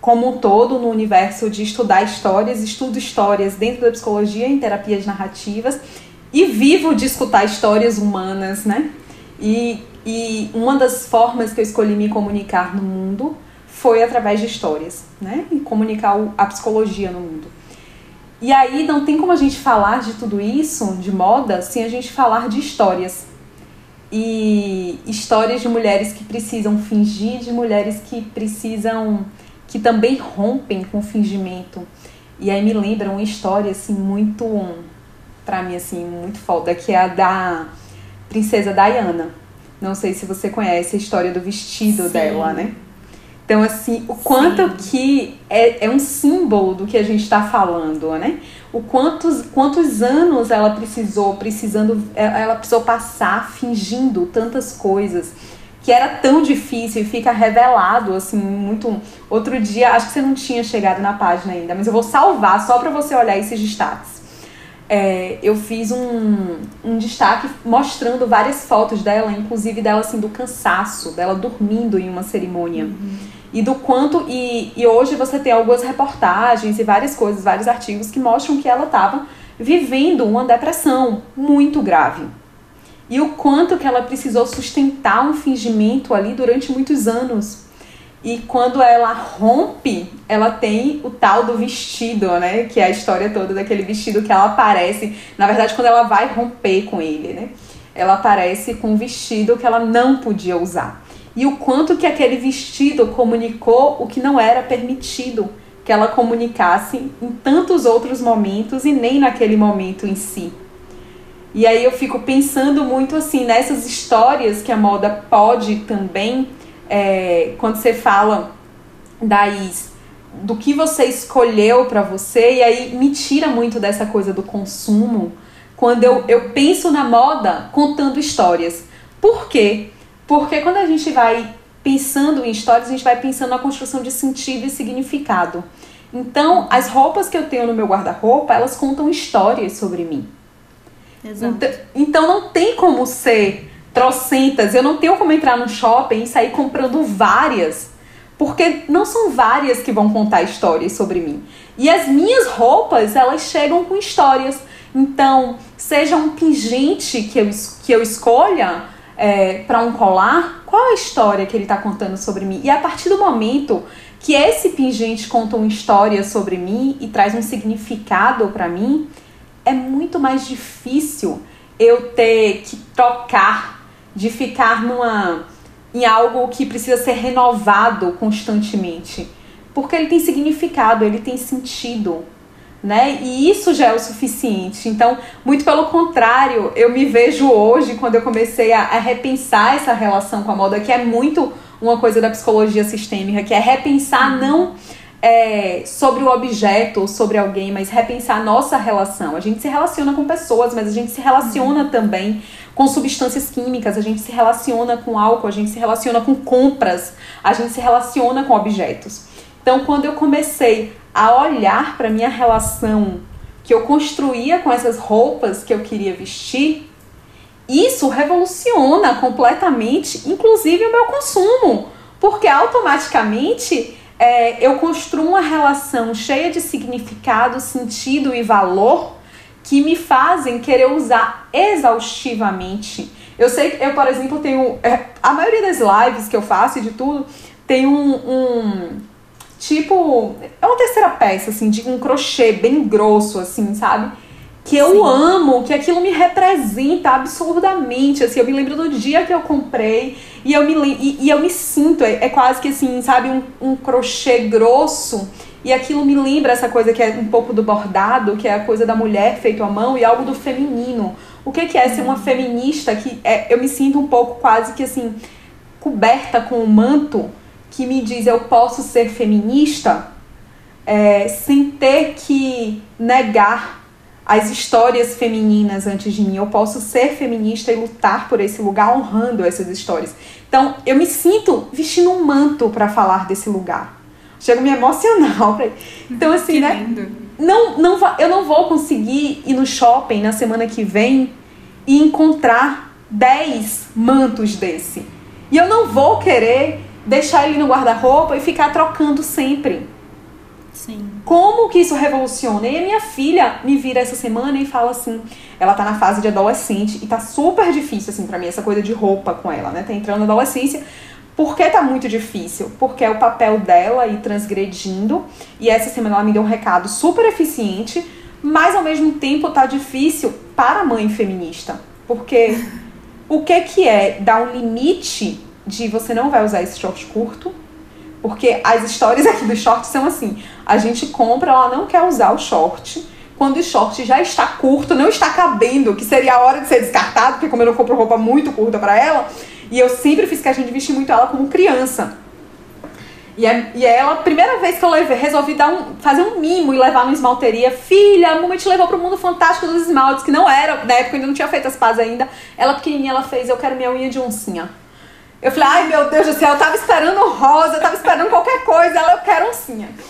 como um todo no universo de estudar histórias, estudo histórias dentro da psicologia em terapias narrativas e vivo de escutar histórias humanas, né? E, e uma das formas que eu escolhi me comunicar no mundo foi através de histórias, né? E comunicar a psicologia no mundo. E aí não tem como a gente falar de tudo isso, de moda, sem a gente falar de histórias e histórias de mulheres que precisam fingir, de mulheres que precisam, que também rompem com o fingimento. E aí me lembra uma história assim muito, para mim assim, muito foda, que é a da princesa Diana. Não sei se você conhece a história do vestido Sim. dela, né? Então, assim, o quanto Sim. que é, é um símbolo do que a gente está falando, né? O quantos, quantos anos ela precisou, precisando, é, ela precisou passar fingindo tantas coisas que era tão difícil e fica revelado, assim, muito. Outro dia, acho que você não tinha chegado na página ainda, mas eu vou salvar só para você olhar esses destaques. É, eu fiz um, um destaque mostrando várias fotos dela, inclusive dela assim do cansaço, dela dormindo em uma cerimônia. Uhum e do quanto. E, e hoje você tem algumas reportagens e várias coisas, vários artigos que mostram que ela estava vivendo uma depressão muito grave. E o quanto que ela precisou sustentar um fingimento ali durante muitos anos. E quando ela rompe, ela tem o tal do vestido, né? Que é a história toda daquele vestido que ela aparece. Na verdade, quando ela vai romper com ele, né? Ela aparece com um vestido que ela não podia usar e o quanto que aquele vestido comunicou o que não era permitido que ela comunicasse em tantos outros momentos e nem naquele momento em si. E aí eu fico pensando muito assim nessas histórias que a moda pode também, é, quando você fala, Daís, do que você escolheu para você, e aí me tira muito dessa coisa do consumo, quando eu, eu penso na moda contando histórias. Por quê? Porque quando a gente vai pensando em histórias, a gente vai pensando na construção de sentido e significado. Então, as roupas que eu tenho no meu guarda-roupa, elas contam histórias sobre mim. Exato. Então, então não tem como ser trocentas. Eu não tenho como entrar no shopping e sair comprando várias. Porque não são várias que vão contar histórias sobre mim. E as minhas roupas, elas chegam com histórias. Então, seja um pingente que eu, que eu escolha, é, para um colar, qual a história que ele está contando sobre mim? E a partir do momento que esse pingente conta uma história sobre mim e traz um significado para mim, é muito mais difícil eu ter que trocar, de ficar numa em algo que precisa ser renovado constantemente, porque ele tem significado, ele tem sentido né? E isso já é o suficiente. Então, muito pelo contrário, eu me vejo hoje, quando eu comecei a, a, repensar essa relação com a moda, que é muito uma coisa da psicologia sistêmica, que é repensar uhum. não é, sobre o objeto ou sobre alguém, mas repensar a nossa relação. A gente se relaciona com pessoas, mas a gente se relaciona uhum. também com substâncias químicas, a gente se relaciona com álcool, a gente se relaciona com compras, a gente se relaciona com objetos. Então, quando eu comecei a olhar para minha relação que eu construía com essas roupas que eu queria vestir, isso revoluciona completamente, inclusive o meu consumo, porque automaticamente é, eu construo uma relação cheia de significado, sentido e valor que me fazem querer usar exaustivamente Eu sei que eu, por exemplo, tenho. É, a maioria das lives que eu faço e de tudo tem um, um. Tipo. É uma terceira peça, assim, de um crochê bem grosso, assim, sabe? Que eu Sim. amo, que aquilo me representa absurdamente. Assim, eu me lembro do dia que eu comprei e eu me, e, e eu me sinto, é, é, quase que assim, sabe, um, um crochê grosso. E aquilo me lembra essa coisa que é um pouco do bordado, que é a coisa da mulher feito à mão, e algo do feminino. O que, que é ser uma feminista que é, eu me sinto um pouco quase que assim, coberta com um manto que me diz eu posso ser feminista é, sem ter que negar as histórias femininas antes de mim. Eu posso ser feminista e lutar por esse lugar honrando essas histórias. Então, eu me sinto vestindo um manto para falar desse lugar. Chego a me emocionar. Então, assim, que né? Lindo não, não, eu não vou conseguir ir no shopping na semana que vem e encontrar 10 mantos desse. E eu não vou querer deixar ele no guarda-roupa e ficar trocando sempre. Sim. Como que isso revoluciona? E a minha filha me vira essa semana e fala assim, ela tá na fase de adolescente e tá super difícil assim para mim essa coisa de roupa com ela, né? Tá entrando na adolescência por que tá muito difícil? Porque é o papel dela ir transgredindo. E essa semana ela me deu um recado super eficiente, mas ao mesmo tempo tá difícil para a mãe feminista. Porque o que que é dar um limite de você não vai usar esse short curto? Porque as histórias aqui do short são assim: a gente compra, ela não quer usar o short. Quando o short já está curto, não está cabendo, que seria a hora de ser descartado, porque como eu não compro roupa muito curta para ela, e eu sempre fiz questão de vestir muito ela como criança. E, é, e é ela, primeira vez que eu levei, resolvi dar um, fazer um mimo e levar numa esmalteria. Filha, a mamãe te levou pro mundo fantástico dos esmaltes, que não era, na época eu ainda não tinha feito as pazes ainda. Ela pequenininha, ela fez, eu quero minha unha de oncinha. Eu falei, ai meu Deus do céu, eu tava esperando rosa, eu tava esperando qualquer coisa, ela, eu quero oncinha.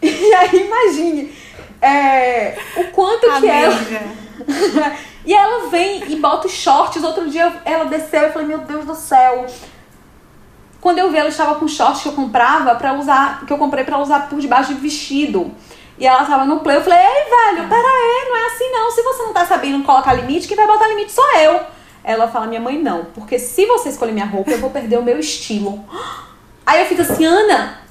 E aí, imagine, é, o quanto Amiga. que ela... E ela vem e bota os shorts. Outro dia ela desceu e eu falei, meu Deus do céu. Quando eu vi, ela estava com shorts que eu comprava para usar, que eu comprei para usar por debaixo de vestido. E ela tava no play, eu falei, ei, velho, pera aí, não é assim não. Se você não tá sabendo colocar limite, quem vai botar limite sou eu. Ela fala, minha mãe, não. Porque se você escolher minha roupa, eu vou perder o meu estilo. Aí eu fico assim, Ana,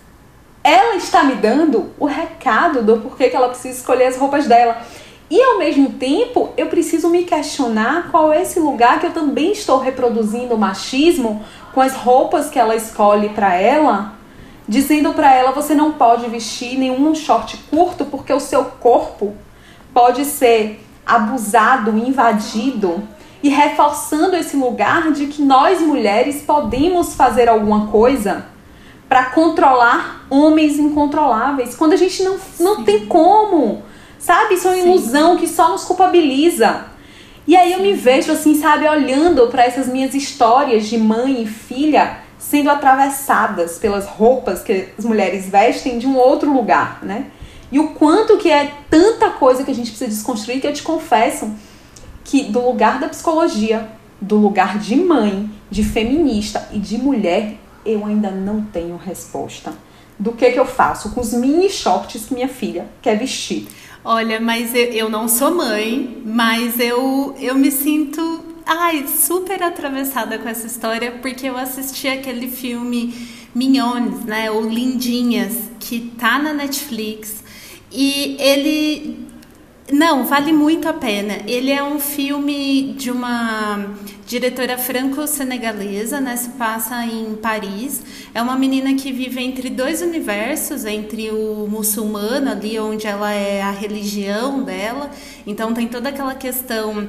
ela está me dando o recado do porquê que ela precisa escolher as roupas dela. E ao mesmo tempo, eu preciso me questionar qual é esse lugar que eu também estou reproduzindo o machismo com as roupas que ela escolhe para ela, dizendo para ela você não pode vestir nenhum short curto porque o seu corpo pode ser abusado, invadido e reforçando esse lugar de que nós mulheres podemos fazer alguma coisa para controlar homens incontroláveis, quando a gente não, não tem como. Sabe? Isso é uma Sim. ilusão que só nos culpabiliza. E aí eu me vejo assim, sabe, olhando para essas minhas histórias de mãe e filha sendo atravessadas pelas roupas que as mulheres vestem de um outro lugar, né? E o quanto que é tanta coisa que a gente precisa desconstruir que eu te confesso que do lugar da psicologia, do lugar de mãe, de feminista e de mulher, eu ainda não tenho resposta. Do que que eu faço com os mini shorts que minha filha quer vestir? Olha, mas eu, eu não sou mãe, mas eu, eu me sinto ai, super atravessada com essa história, porque eu assisti aquele filme Minhones, né? Ou Lindinhas, que tá na Netflix. E ele não, vale muito a pena. Ele é um filme de uma diretora franco-senegalesa, né? Se passa em Paris. É uma menina que vive entre dois universos, entre o muçulmano ali, onde ela é a religião dela. Então tem toda aquela questão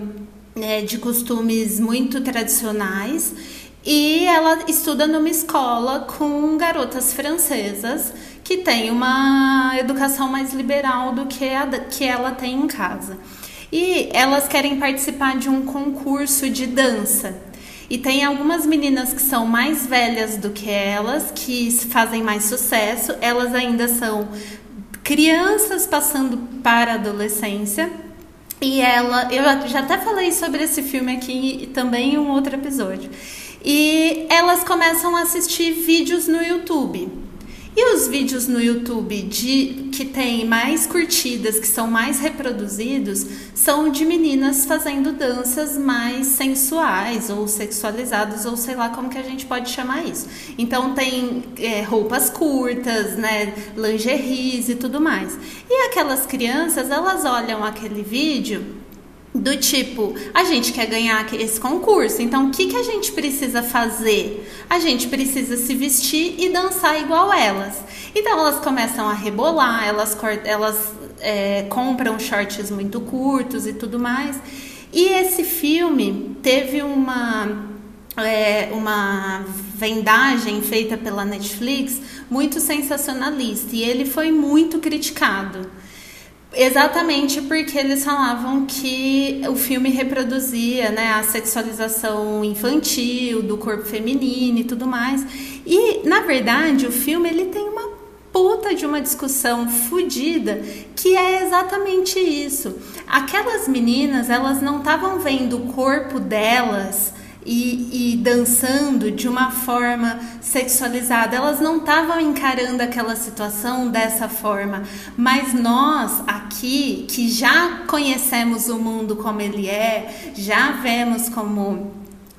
né, de costumes muito tradicionais. E ela estuda numa escola com garotas francesas que tem uma educação mais liberal do que a que ela tem em casa. E elas querem participar de um concurso de dança. E tem algumas meninas que são mais velhas do que elas, que fazem mais sucesso. Elas ainda são crianças passando para a adolescência. E ela, eu já até falei sobre esse filme aqui também em um outro episódio. E elas começam a assistir vídeos no YouTube. E os vídeos no YouTube de que tem mais curtidas, que são mais reproduzidos, são de meninas fazendo danças mais sensuais ou sexualizadas, ou sei lá como que a gente pode chamar isso. Então tem é, roupas curtas, né, lingeries e tudo mais. E aquelas crianças, elas olham aquele vídeo do tipo, a gente quer ganhar esse concurso, então o que, que a gente precisa fazer? A gente precisa se vestir e dançar igual elas. Então elas começam a rebolar, elas, elas é, compram shorts muito curtos e tudo mais. E esse filme teve uma, é, uma vendagem feita pela Netflix muito sensacionalista e ele foi muito criticado. Exatamente porque eles falavam que o filme reproduzia né, a sexualização infantil do corpo feminino e tudo mais. E, na verdade, o filme ele tem uma puta de uma discussão fodida que é exatamente isso. Aquelas meninas, elas não estavam vendo o corpo delas e, e, dançando de uma forma sexualizada. Elas não estavam encarando aquela situação dessa forma, mas nós aqui, que já conhecemos o mundo como ele é, já vemos como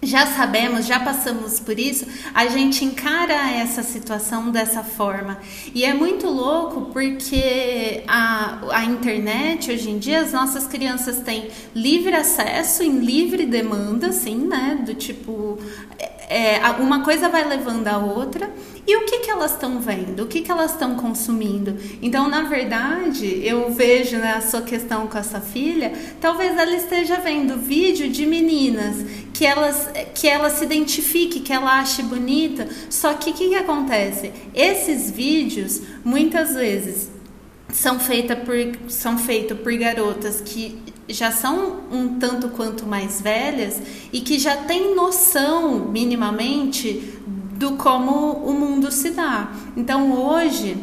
já sabemos, já passamos por isso, a gente encara essa situação dessa forma. E é muito louco porque a, a internet, hoje em dia, as nossas crianças têm livre acesso em livre demanda, assim, né? Do tipo, é, uma coisa vai levando a outra e o que, que elas estão vendo, o que, que elas estão consumindo. Então, na verdade, eu vejo né, a sua questão com essa filha, talvez ela esteja vendo vídeo de meninas que elas, que ela se identifique, que ela ache bonita, só que o que, que acontece? Esses vídeos, muitas vezes, são feitos por, são feitos por garotas que já são um tanto quanto mais velhas e que já têm noção minimamente do como o mundo se dá. Então hoje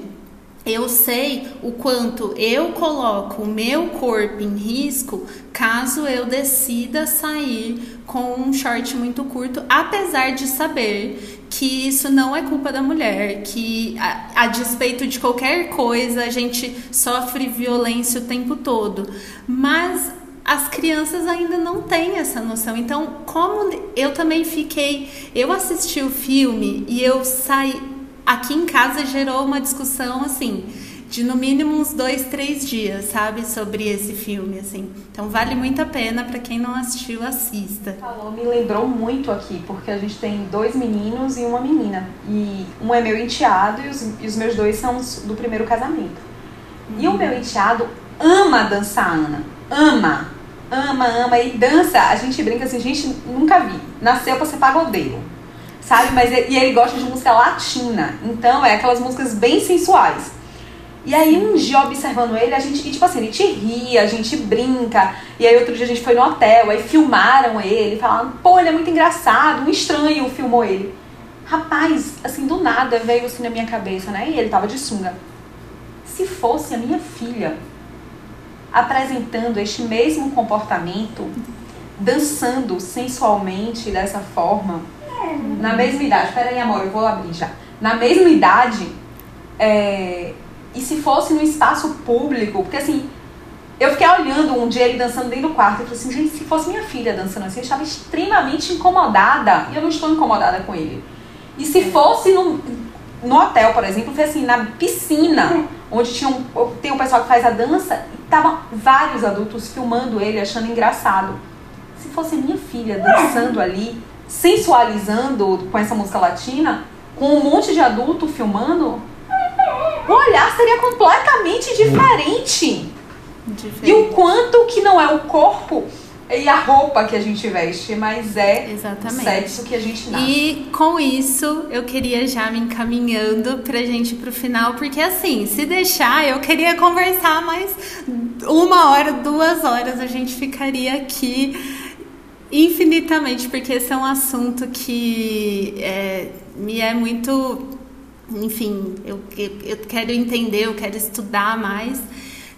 eu sei o quanto eu coloco o meu corpo em risco caso eu decida sair com um short muito curto, apesar de saber que isso não é culpa da mulher, que a, a, despeito de qualquer coisa a gente sofre violência o tempo todo. Mas as crianças ainda não têm essa noção. Então, como eu também fiquei, eu assisti o filme e eu saí aqui em casa gerou uma discussão assim de no mínimo uns dois, três dias, sabe, sobre esse filme, assim. Então vale muito a pena para quem não assistiu, assista. Falou, me lembrou muito aqui, porque a gente tem dois meninos e uma menina. E um é meu enteado e os, e os meus dois são do primeiro casamento. Uhum. E o meu enteado ama dançar, Ana. Ama. Ama, ama. E dança, a gente brinca assim, gente, nunca vi. Nasceu pra ser pagodeiro. Sabe? Mas, e ele gosta de música latina. Então, é aquelas músicas bem sensuais. E aí um dia observando ele, a gente, e, tipo assim, ele te ria, a gente brinca. E aí outro dia a gente foi no hotel, aí filmaram ele, falaram, pô, ele é muito engraçado, um estranho filmou ele. Rapaz, assim, do nada veio assim na minha cabeça, né? E ele tava de sunga. Se fosse a minha filha apresentando este mesmo comportamento, dançando sensualmente dessa forma, na mesma idade, peraí, amor, eu vou abrir já. Na mesma idade, é, e se fosse no espaço público, porque assim, eu fiquei olhando um dia ele dançando dentro do quarto. Eu falei assim, gente, se fosse minha filha dançando assim, eu estava extremamente incomodada. E eu não estou incomodada com ele. E se fosse no, no hotel, por exemplo, foi assim, na piscina, onde tinha um, tem um pessoal que faz a dança, e tava vários adultos filmando ele, achando engraçado. Se fosse minha filha dançando ali, sensualizando com essa música latina, com um monte de adulto filmando, o olhar seria completamente diferente. diferente. E o quanto que não é o corpo e a roupa que a gente veste, mas é Exatamente. o sexo que a gente nasce. E com isso, eu queria já me encaminhando pra gente pro final, porque assim, se deixar, eu queria conversar mais uma hora, duas horas, a gente ficaria aqui infinitamente, porque esse é um assunto que é, me é muito enfim, eu, eu quero entender, eu quero estudar mais.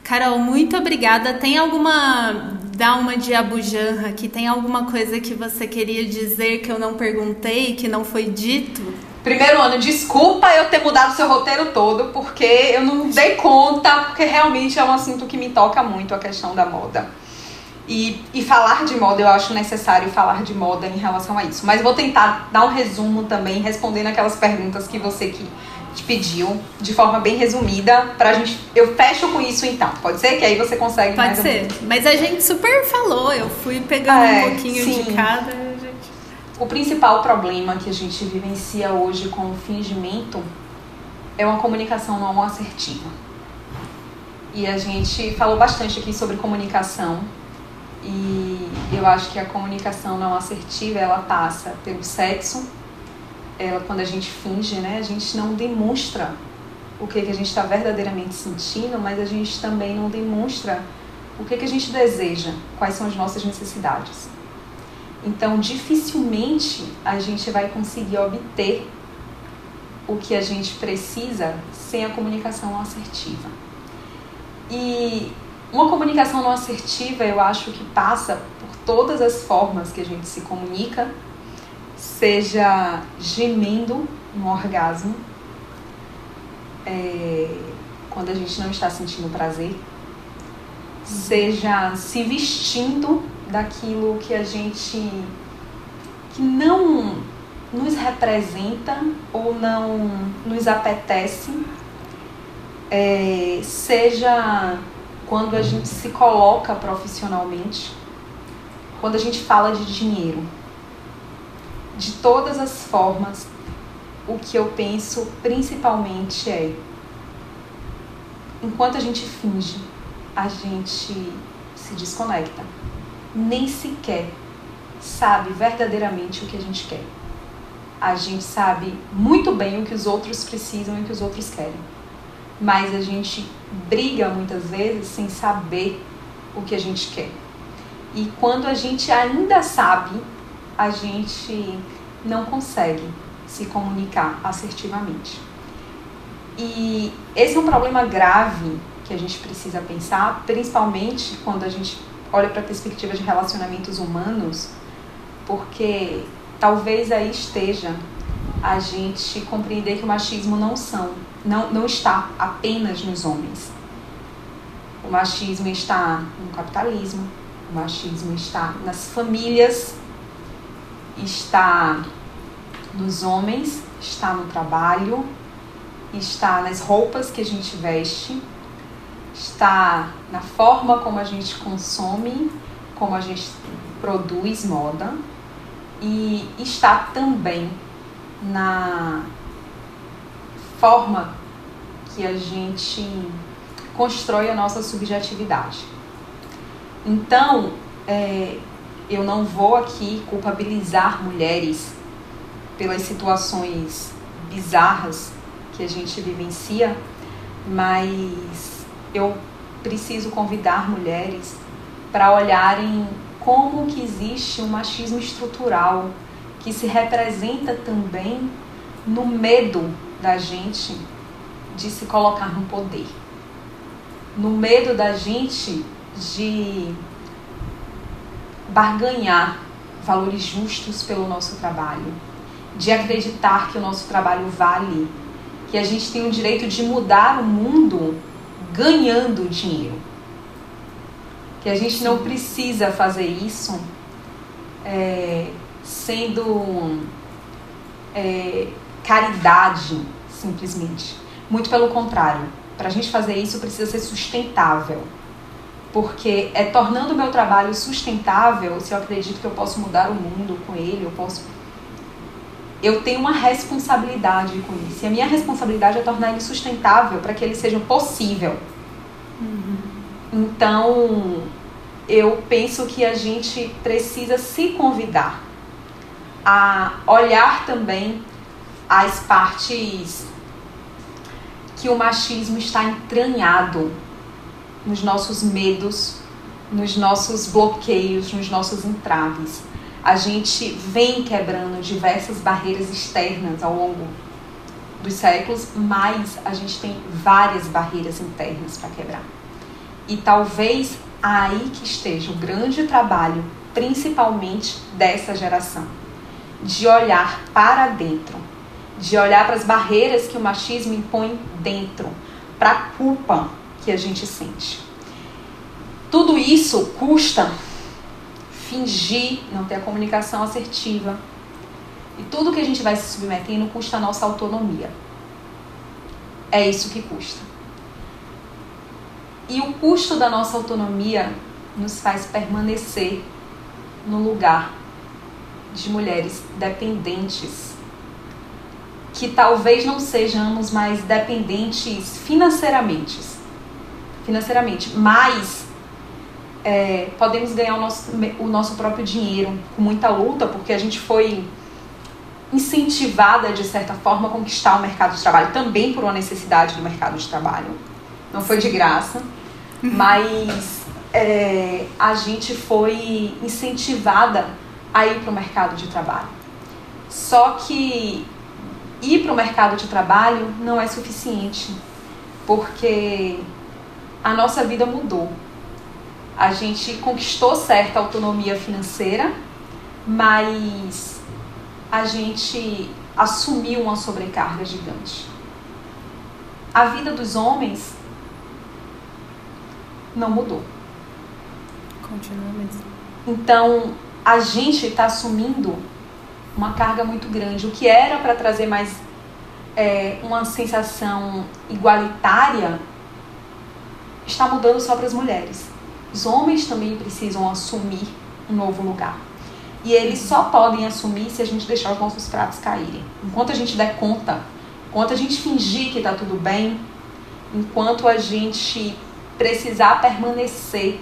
Carol, muito obrigada. Tem alguma. Dá uma de Abujanra que tem alguma coisa que você queria dizer que eu não perguntei, que não foi dito? Primeiro ano, desculpa eu ter mudado seu roteiro todo, porque eu não dei conta, porque realmente é um assunto que me toca muito a questão da moda. E, e falar de moda, eu acho necessário falar de moda em relação a isso. Mas vou tentar dar um resumo também, respondendo aquelas perguntas que você que te pediu, de forma bem resumida, pra gente. Eu fecho com isso então. Pode ser? Que aí você consegue Pode ser. Mas a gente super falou, eu fui pegando é, um pouquinho sim. de cada. Gente... O principal problema que a gente vivencia hoje com o fingimento é uma comunicação não assertiva. E a gente falou bastante aqui sobre comunicação e eu acho que a comunicação não assertiva, ela passa pelo sexo, ela quando a gente finge, né, a gente não demonstra o que, que a gente está verdadeiramente sentindo, mas a gente também não demonstra o que, que a gente deseja, quais são as nossas necessidades. Então, dificilmente a gente vai conseguir obter o que a gente precisa sem a comunicação assertiva. E uma comunicação não assertiva, eu acho que passa por todas as formas que a gente se comunica, seja gemendo no orgasmo, é, quando a gente não está sentindo prazer, seja se vestindo daquilo que a gente que não nos representa ou não nos apetece, é, seja quando a gente se coloca profissionalmente, quando a gente fala de dinheiro. De todas as formas, o que eu penso principalmente é: enquanto a gente finge, a gente se desconecta. Nem sequer sabe verdadeiramente o que a gente quer. A gente sabe muito bem o que os outros precisam e o que os outros querem mas a gente briga muitas vezes sem saber o que a gente quer. E quando a gente ainda sabe, a gente não consegue se comunicar assertivamente. E esse é um problema grave que a gente precisa pensar, principalmente quando a gente olha para a perspectiva de relacionamentos humanos, porque talvez aí esteja a gente compreender que o machismo não são não, não está apenas nos homens. O machismo está no capitalismo, o machismo está nas famílias, está nos homens, está no trabalho, está nas roupas que a gente veste, está na forma como a gente consome, como a gente produz moda e está também na forma que a gente constrói a nossa subjetividade. Então, é, eu não vou aqui culpabilizar mulheres pelas situações bizarras que a gente vivencia, mas eu preciso convidar mulheres para olharem como que existe um machismo estrutural que se representa também no medo da gente de se colocar no poder, no medo da gente de barganhar valores justos pelo nosso trabalho, de acreditar que o nosso trabalho vale, que a gente tem o direito de mudar o mundo ganhando dinheiro. Que a gente não precisa fazer isso é, sendo é, caridade, simplesmente. Muito pelo contrário. Para a gente fazer isso, precisa ser sustentável. Porque é tornando o meu trabalho sustentável, se eu acredito que eu posso mudar o mundo com ele, eu posso. Eu tenho uma responsabilidade com isso. E a minha responsabilidade é tornar ele sustentável para que ele seja possível. Uhum. Então, eu penso que a gente precisa se convidar a olhar também as partes que o machismo está entranhado nos nossos medos, nos nossos bloqueios, nos nossos entraves. A gente vem quebrando diversas barreiras externas ao longo dos séculos, mas a gente tem várias barreiras internas para quebrar. E talvez aí que esteja o grande trabalho, principalmente dessa geração, de olhar para dentro de olhar para as barreiras que o machismo impõe dentro, para a culpa que a gente sente. Tudo isso custa fingir não ter a comunicação assertiva. E tudo que a gente vai se submetendo custa a nossa autonomia. É isso que custa. E o custo da nossa autonomia nos faz permanecer no lugar de mulheres dependentes, que talvez não sejamos mais dependentes financeiramente, financeiramente, mas é, podemos ganhar o nosso, o nosso próprio dinheiro com muita luta, porque a gente foi incentivada de certa forma a conquistar o mercado de trabalho, também por uma necessidade do mercado de trabalho. Não foi de graça, uhum. mas é, a gente foi incentivada a ir para o mercado de trabalho. Só que ir para o mercado de trabalho não é suficiente, porque a nossa vida mudou. A gente conquistou certa autonomia financeira, mas a gente assumiu uma sobrecarga gigante. A vida dos homens não mudou. Continua mesmo. Então, a gente está assumindo uma carga muito grande. O que era para trazer mais é, uma sensação igualitária está mudando só para as mulheres. Os homens também precisam assumir um novo lugar. E eles só podem assumir se a gente deixar os nossos pratos caírem. Enquanto a gente der conta, enquanto a gente fingir que está tudo bem, enquanto a gente precisar permanecer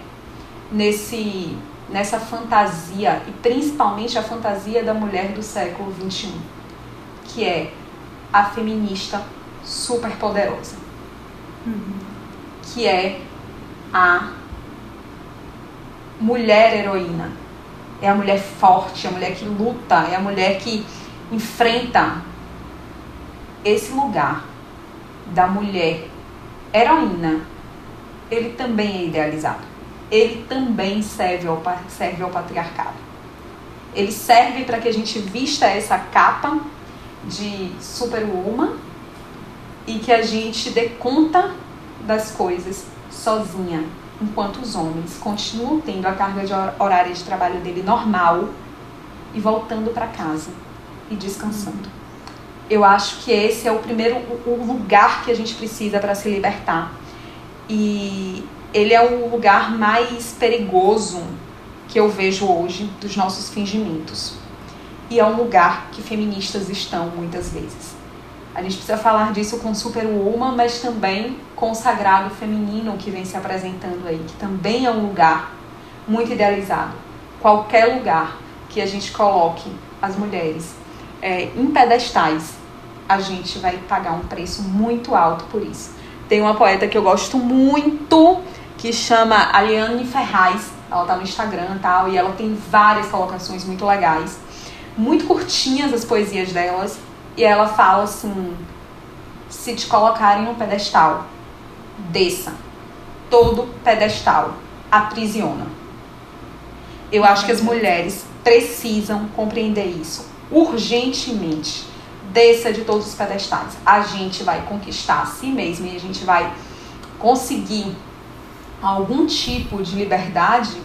nesse nessa fantasia e principalmente a fantasia da mulher do século 21, que é a feminista super poderosa, uhum. Que é a mulher heroína, é a mulher forte, é a mulher que luta, é a mulher que enfrenta esse lugar da mulher heroína. Ele também é idealizado ele também serve ao, serve ao patriarcado. Ele serve para que a gente vista essa capa de superwoman e que a gente dê conta das coisas sozinha, enquanto os homens continuam tendo a carga de horária de trabalho dele normal e voltando para casa e descansando. Eu acho que esse é o primeiro o lugar que a gente precisa para se libertar. E ele é o lugar mais perigoso que eu vejo hoje dos nossos fingimentos. E é um lugar que feministas estão muitas vezes. A gente precisa falar disso com Superwoman, mas também com o sagrado feminino que vem se apresentando aí, que também é um lugar muito idealizado. Qualquer lugar que a gente coloque as mulheres é, em pedestais, a gente vai pagar um preço muito alto por isso. Tem uma poeta que eu gosto muito, que chama Aliane Ferraz. Ela tá no Instagram e tal, e ela tem várias colocações muito legais. Muito curtinhas as poesias delas. E ela fala assim: se te colocarem no pedestal, desça. Todo pedestal aprisiona. Eu acho que as mulheres precisam compreender isso urgentemente. Desça de todos os pedestais. A gente vai conquistar a si mesmo e a gente vai conseguir algum tipo de liberdade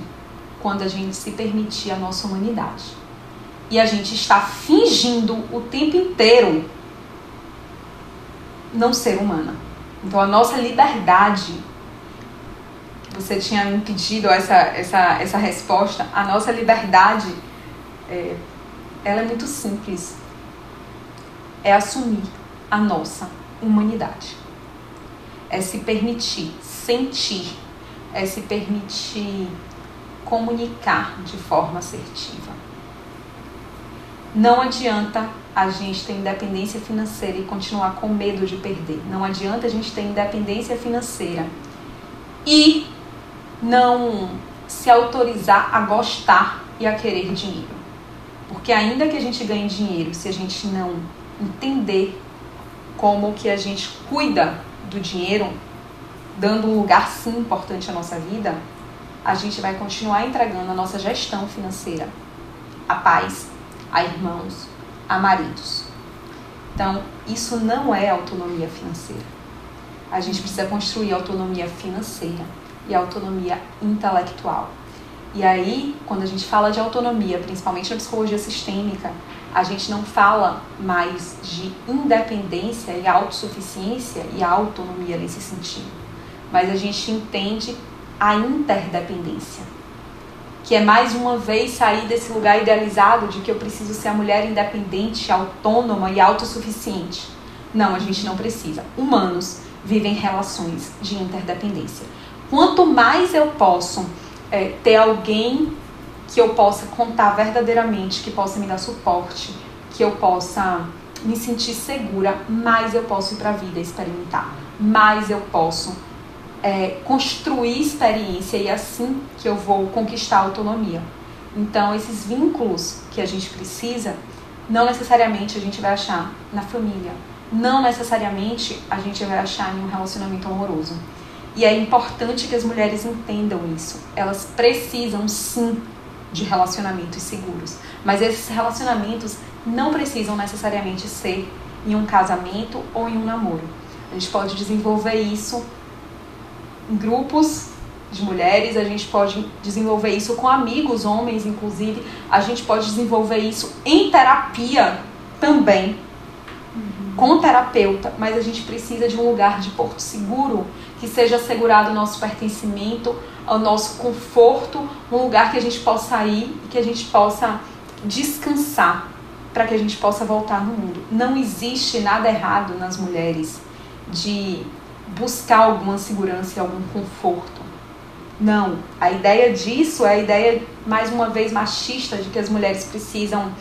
quando a gente se permitir a nossa humanidade. E a gente está fingindo o tempo inteiro não ser humana. Então a nossa liberdade, você tinha me pedido essa, essa, essa resposta, a nossa liberdade, é, ela é muito simples. É assumir a nossa humanidade. É se permitir sentir é se permitir comunicar de forma assertiva. Não adianta a gente ter independência financeira e continuar com medo de perder. Não adianta a gente ter independência financeira e não se autorizar a gostar e a querer dinheiro. Porque ainda que a gente ganhe dinheiro, se a gente não entender como que a gente cuida do dinheiro, dando um lugar sim importante à nossa vida, a gente vai continuar entregando a nossa gestão financeira a pais, a irmãos, a maridos. Então, isso não é autonomia financeira. A gente precisa construir autonomia financeira e autonomia intelectual. E aí, quando a gente fala de autonomia, principalmente na psicologia sistêmica, a gente não fala mais de independência e autossuficiência e autonomia nesse sentido, mas a gente entende a interdependência, que é mais uma vez sair desse lugar idealizado de que eu preciso ser a mulher independente, autônoma e autossuficiente. Não, a gente não precisa. Humanos vivem relações de interdependência. Quanto mais eu posso é, ter alguém que eu possa contar verdadeiramente, que possa me dar suporte, que eu possa me sentir segura, mais eu posso ir para a vida experimentar, mais eu posso é, construir experiência e é assim que eu vou conquistar a autonomia. Então, esses vínculos que a gente precisa, não necessariamente a gente vai achar na família, não necessariamente a gente vai achar em um relacionamento amoroso. E é importante que as mulheres entendam isso. Elas precisam sim de relacionamentos seguros, mas esses relacionamentos não precisam necessariamente ser em um casamento ou em um namoro. A gente pode desenvolver isso grupos de mulheres, a gente pode desenvolver isso com amigos, homens inclusive, a gente pode desenvolver isso em terapia também, uhum. com terapeuta, mas a gente precisa de um lugar de porto seguro que seja assegurado o nosso pertencimento, o nosso conforto, um lugar que a gente possa ir e que a gente possa descansar para que a gente possa voltar no mundo. Não existe nada errado nas mulheres de buscar alguma segurança e algum conforto. Não, a ideia disso é a ideia, mais uma vez, machista de que as mulheres precisam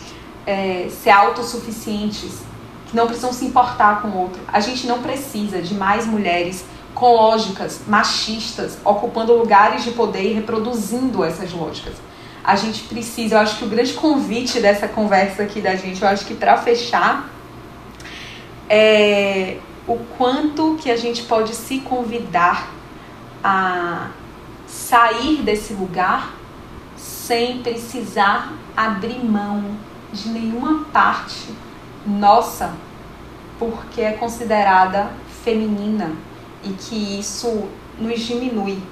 é, ser autossuficientes, que não precisam se importar com o outro. A gente não precisa de mais mulheres com lógicas machistas, ocupando lugares de poder e reproduzindo essas lógicas. A gente precisa, eu acho que o grande convite dessa conversa aqui da gente, eu acho que para fechar, é o quanto que a gente pode se convidar a sair desse lugar sem precisar abrir mão de nenhuma parte nossa, porque é considerada feminina e que isso nos diminui.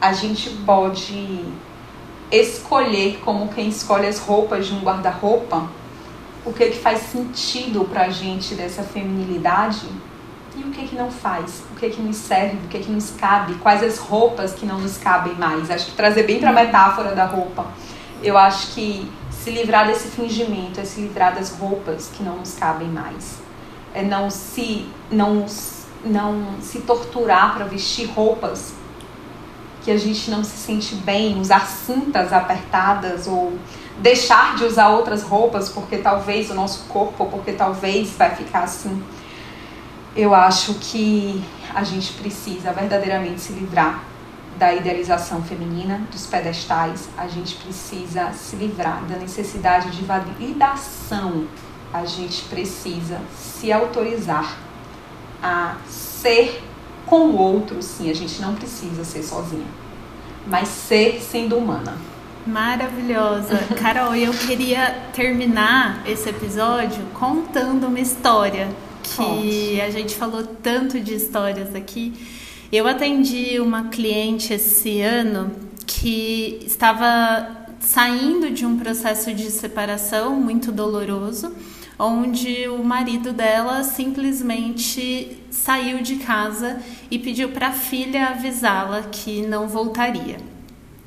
A gente pode escolher como quem escolhe as roupas de um guarda-roupa o que que faz sentido pra gente dessa feminilidade e o que que não faz, o que que nos serve, o que que nos cabe, quais as roupas que não nos cabem mais. Acho que trazer bem para a metáfora da roupa. Eu acho que se livrar desse fingimento é se livrar das roupas que não nos cabem mais. É não se não não se torturar para vestir roupas que a gente não se sente bem, usar cintas apertadas ou deixar de usar outras roupas porque talvez o nosso corpo, porque talvez vai ficar assim. Eu acho que a gente precisa verdadeiramente se livrar da idealização feminina, dos pedestais, a gente precisa se livrar da necessidade de validação. A gente precisa se autorizar a ser com o outro, sim, a gente não precisa ser sozinha, mas ser sendo humana. Maravilhosa. Carol, eu queria terminar esse episódio contando uma história que a gente falou tanto de histórias aqui. Eu atendi uma cliente esse ano que estava saindo de um processo de separação muito doloroso onde o marido dela simplesmente saiu de casa e pediu para a filha avisá-la que não voltaria.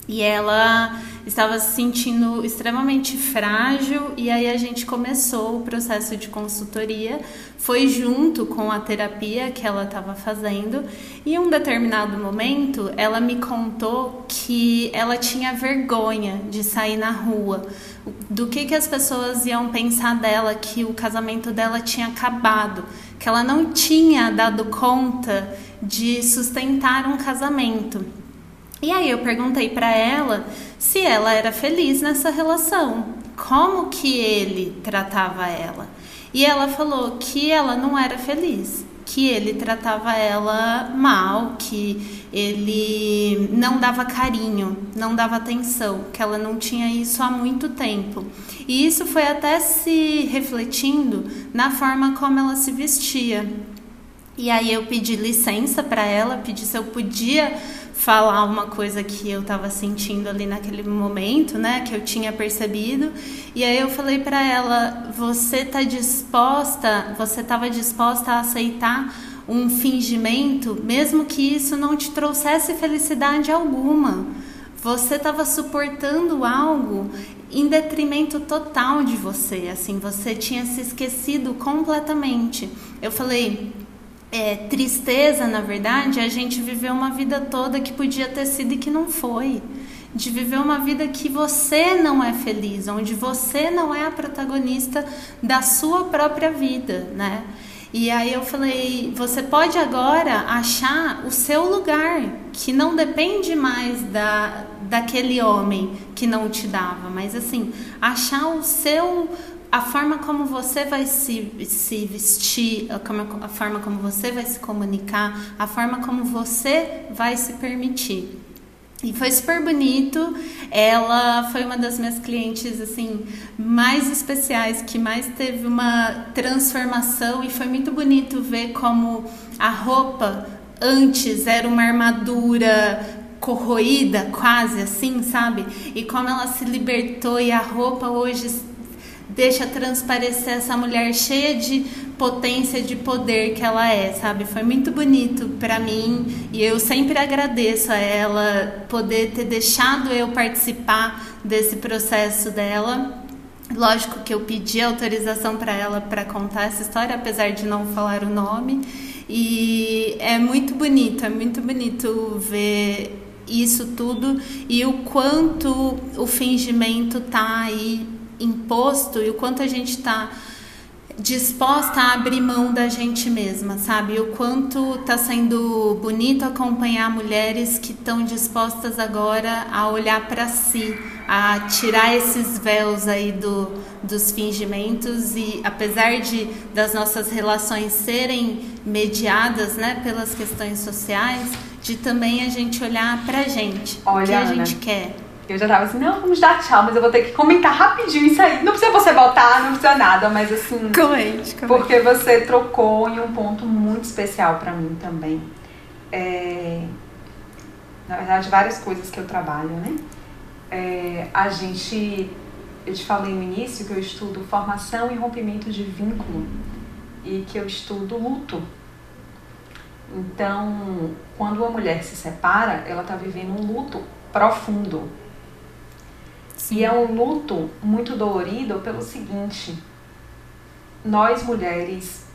E ela estava se sentindo extremamente frágil e aí a gente começou o processo de consultoria, foi junto com a terapia que ela estava fazendo. E em um determinado momento ela me contou que ela tinha vergonha de sair na rua, do que que as pessoas iam pensar dela, que o casamento dela tinha acabado, que ela não tinha dado conta de sustentar um casamento. E aí eu perguntei para ela se ela era feliz nessa relação, como que ele tratava ela. E ela falou que ela não era feliz, que ele tratava ela mal, que ele não dava carinho, não dava atenção, que ela não tinha isso há muito tempo. E isso foi até se refletindo na forma como ela se vestia. E aí eu pedi licença para ela, pedi se eu podia falar uma coisa que eu estava sentindo ali naquele momento, né, que eu tinha percebido. E aí eu falei para ela: "Você tá disposta? Você estava disposta a aceitar um fingimento, mesmo que isso não te trouxesse felicidade alguma? Você estava suportando algo em detrimento total de você, assim, você tinha se esquecido completamente. Eu falei, é, tristeza, na verdade, é a gente viver uma vida toda que podia ter sido e que não foi. De viver uma vida que você não é feliz, onde você não é a protagonista da sua própria vida, né? E aí eu falei, você pode agora achar o seu lugar, que não depende mais da, daquele homem que não te dava, mas assim, achar o seu a forma como você vai se, se vestir, a, a forma como você vai se comunicar, a forma como você vai se permitir. E foi super bonito. Ela foi uma das minhas clientes assim mais especiais, que mais teve uma transformação e foi muito bonito ver como a roupa antes era uma armadura corroída, quase assim, sabe? E como ela se libertou e a roupa hoje deixa transparecer essa mulher cheia de potência, de poder que ela é, sabe? Foi muito bonito para mim e eu sempre agradeço a ela poder ter deixado eu participar desse processo dela. Lógico que eu pedi autorização para ela para contar essa história, apesar de não falar o nome. E é muito bonito, é muito bonito ver isso tudo e o quanto o fingimento tá aí imposto e o quanto a gente está disposta a abrir mão da gente mesma, sabe? O quanto está sendo bonito acompanhar mulheres que estão dispostas agora a olhar para si, a tirar esses véus aí do, dos fingimentos e apesar de das nossas relações serem mediadas, né, pelas questões sociais, de também a gente olhar para a gente, Olha, o que a Ana, gente quer. Eu já tava assim, não, vamos dar tchau, mas eu vou ter que comentar rapidinho isso aí. Não precisa você voltar, não precisa nada, mas assim. Comente, comente. Porque você trocou em um ponto muito especial para mim também. É, na verdade, várias coisas que eu trabalho, né? É, a gente. Eu te falei no início que eu estudo formação e rompimento de vínculo e que eu estudo luto. Então, quando uma mulher se separa, ela está vivendo um luto profundo Sim. E é um luto muito dolorido pelo seguinte: nós mulheres,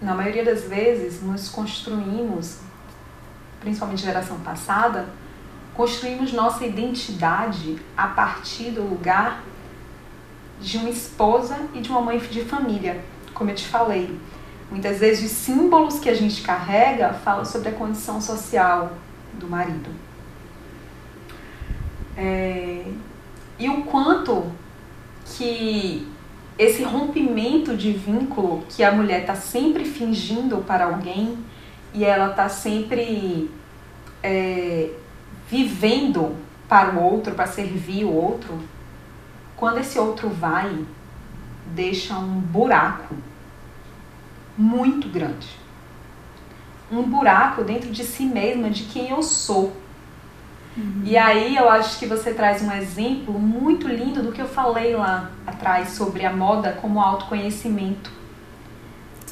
na maioria das vezes, nos construímos, principalmente geração passada, construímos nossa identidade a partir do lugar de uma esposa e de uma mãe de família, como eu te falei. Muitas vezes os símbolos que a gente carrega falam sobre a condição social do marido. É, e o quanto que esse rompimento de vínculo que a mulher está sempre fingindo para alguém e ela está sempre é, vivendo para o outro, para servir o outro, quando esse outro vai, deixa um buraco muito grande. Um buraco dentro de si mesma, de quem eu sou. Uhum. E aí eu acho que você traz um exemplo muito lindo do que eu falei lá atrás sobre a moda como autoconhecimento.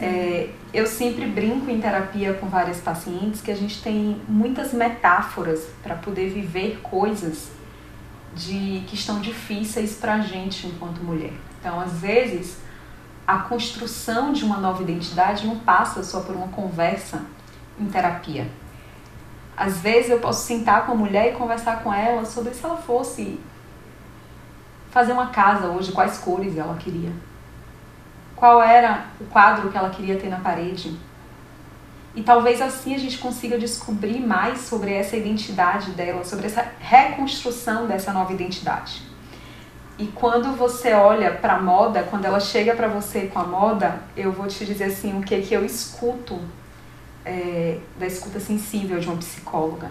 É, eu sempre brinco em terapia com várias pacientes que a gente tem muitas metáforas para poder viver coisas de que estão difíceis para a gente enquanto mulher. Então, às vezes, a construção de uma nova identidade não passa só por uma conversa em terapia às vezes eu posso sentar com a mulher e conversar com ela sobre se ela fosse fazer uma casa hoje, quais cores ela queria. Qual era o quadro que ela queria ter na parede. E talvez assim a gente consiga descobrir mais sobre essa identidade dela, sobre essa reconstrução dessa nova identidade. E quando você olha para a moda, quando ela chega para você com a moda, eu vou te dizer assim, o que que eu escuto é, da escuta sensível de uma psicóloga.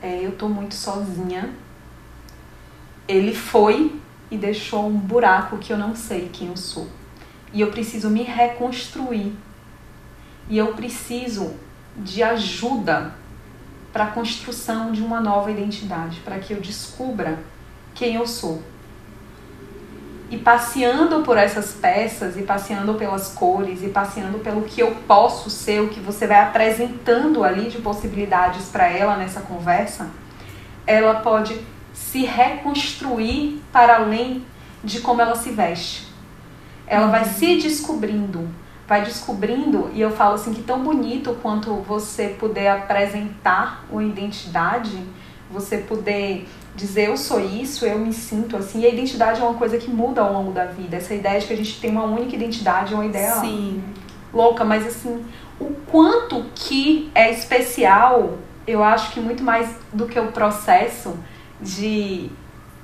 É, eu tô muito sozinha. Ele foi e deixou um buraco que eu não sei quem eu sou. E eu preciso me reconstruir. E eu preciso de ajuda para a construção de uma nova identidade, para que eu descubra quem eu sou. E passeando por essas peças, e passeando pelas cores, e passeando pelo que eu posso ser, o que você vai apresentando ali de possibilidades para ela nessa conversa, ela pode se reconstruir para além de como ela se veste. Ela vai se descobrindo, vai descobrindo, e eu falo assim que tão bonito quanto você poder apresentar uma identidade, você poder dizer eu sou isso, eu me sinto assim. E a identidade é uma coisa que muda ao longo da vida. Essa ideia de que a gente tem uma única identidade é uma ideia Sim. louca, mas assim, o quanto que é especial, eu acho que muito mais do que o processo de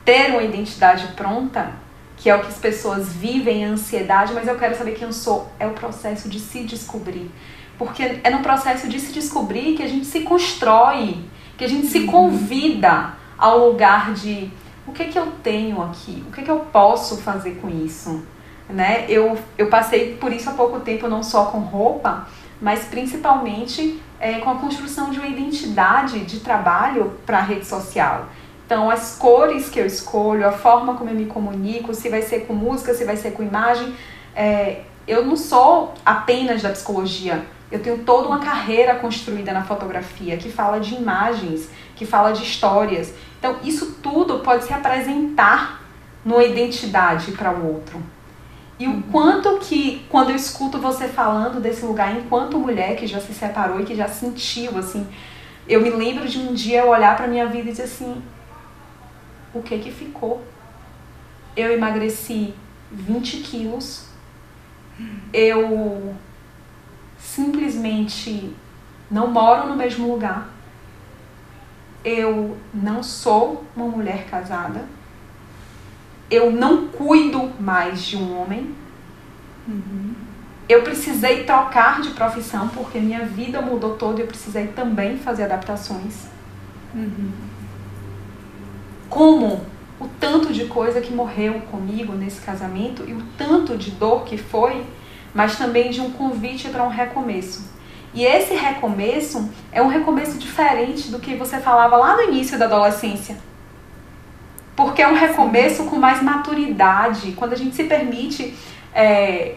ter uma identidade pronta, que é o que as pessoas vivem, a ansiedade, mas eu quero saber quem eu sou, é o processo de se descobrir. Porque é no processo de se descobrir que a gente se constrói, que a gente se uhum. convida ao lugar de o que é que eu tenho aqui, o que é que eu posso fazer com isso, né? Eu, eu passei por isso há pouco tempo, não só com roupa, mas principalmente é, com a construção de uma identidade de trabalho para a rede social. Então, as cores que eu escolho, a forma como eu me comunico, se vai ser com música, se vai ser com imagem, é, eu não sou apenas da psicologia. Eu tenho toda uma carreira construída na fotografia que fala de imagens, que fala de histórias. Então, isso tudo pode se apresentar numa identidade para o outro. E o uhum. quanto que, quando eu escuto você falando desse lugar enquanto mulher que já se separou e que já sentiu, assim, eu me lembro de um dia eu olhar para minha vida e dizer assim: o que que ficou? Eu emagreci 20 quilos, eu simplesmente não moro no mesmo lugar, eu não sou uma mulher casada, eu não cuido mais de um homem, uhum. eu precisei trocar de profissão porque minha vida mudou toda e eu precisei também fazer adaptações. Uhum. Como o tanto de coisa que morreu comigo nesse casamento e o tanto de dor que foi, mas também de um convite para um recomeço. E esse recomeço é um recomeço diferente do que você falava lá no início da adolescência. Porque é um recomeço com mais maturidade. Quando a gente se permite é,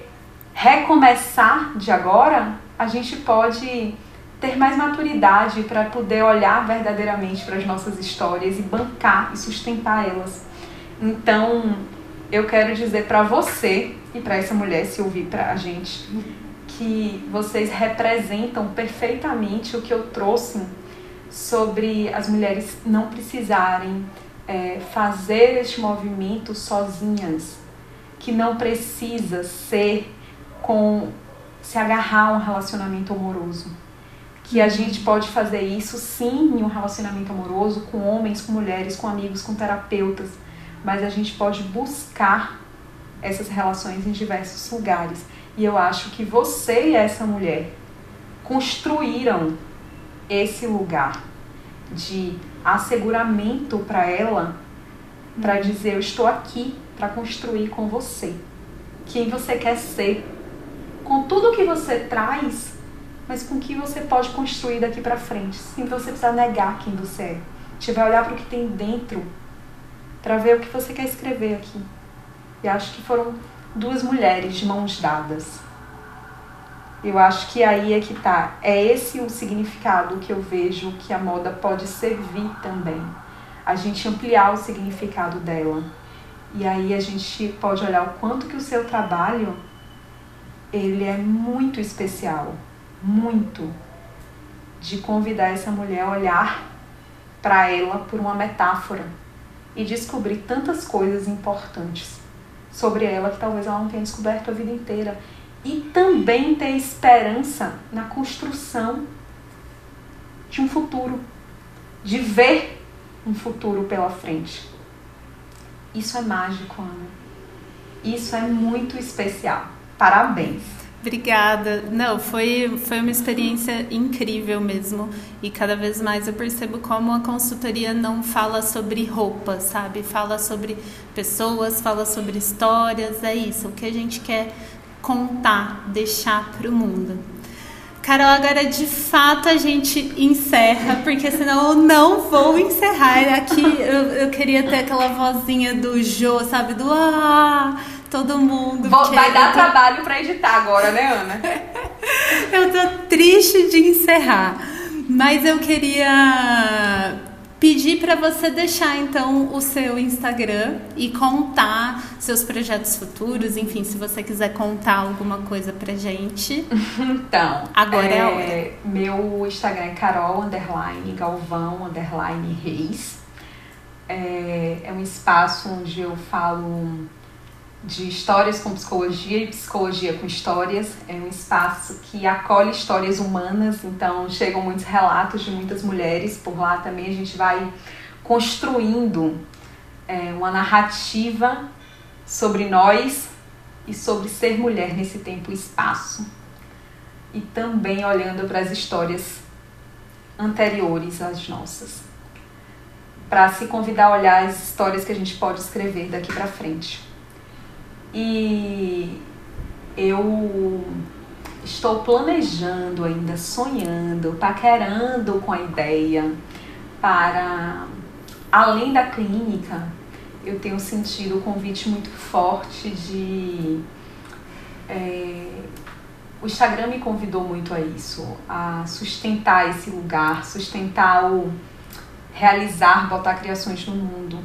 recomeçar de agora, a gente pode ter mais maturidade para poder olhar verdadeiramente para as nossas histórias e bancar e sustentar elas. Então, eu quero dizer para você e para essa mulher se ouvir para a gente que vocês representam perfeitamente o que eu trouxe sobre as mulheres não precisarem é, fazer este movimento sozinhas, que não precisa ser com se agarrar a um relacionamento amoroso. Que a gente pode fazer isso sim em um relacionamento amoroso, com homens, com mulheres, com amigos, com terapeutas, mas a gente pode buscar essas relações em diversos lugares. E eu acho que você e essa mulher construíram esse lugar de asseguramento para ela, para uhum. dizer eu estou aqui para construir com você quem você quer ser, com tudo que você traz, mas com que você pode construir daqui para frente, sem você precisar negar quem você é. Gente vai olhar para o que tem dentro para ver o que você quer escrever aqui. E acho que foram duas mulheres de mãos dadas. Eu acho que aí é que tá. É esse o significado que eu vejo que a moda pode servir também. A gente ampliar o significado dela. E aí a gente pode olhar o quanto que o seu trabalho ele é muito especial, muito de convidar essa mulher a olhar para ela por uma metáfora e descobrir tantas coisas importantes sobre ela que talvez ela não tenha descoberto a vida inteira. E também ter esperança na construção de um futuro, de ver um futuro pela frente. Isso é mágico, Ana. Isso é muito especial. Parabéns. Obrigada. Não, foi, foi uma experiência incrível mesmo. E cada vez mais eu percebo como a consultoria não fala sobre roupa, sabe? Fala sobre pessoas, fala sobre histórias. É isso. O que a gente quer contar, deixar para o mundo. Carol, agora de fato a gente encerra, porque senão eu não vou encerrar. Aqui eu, eu queria ter aquela vozinha do Jô, sabe? Do ah, todo mundo. Vou, vai dar tô... trabalho para editar agora, né, Ana? eu tô triste de encerrar. Mas eu queria pedir para você deixar então o seu Instagram e contar seus projetos futuros, enfim, se você quiser contar alguma coisa pra gente. Então, agora é, é a hora. Meu Instagram é carol underline galvão underline reis. É, é um espaço onde eu falo de histórias com psicologia e psicologia com histórias. É um espaço que acolhe histórias humanas, então chegam muitos relatos de muitas mulheres por lá também. A gente vai construindo é, uma narrativa sobre nós e sobre ser mulher nesse tempo e espaço. E também olhando para as histórias anteriores às nossas. Para se convidar a olhar as histórias que a gente pode escrever daqui para frente. E eu estou planejando ainda, sonhando, paquerando com a ideia para além da clínica, eu tenho sentido o convite muito forte de é, o Instagram me convidou muito a isso, a sustentar esse lugar, sustentar o realizar, botar criações no mundo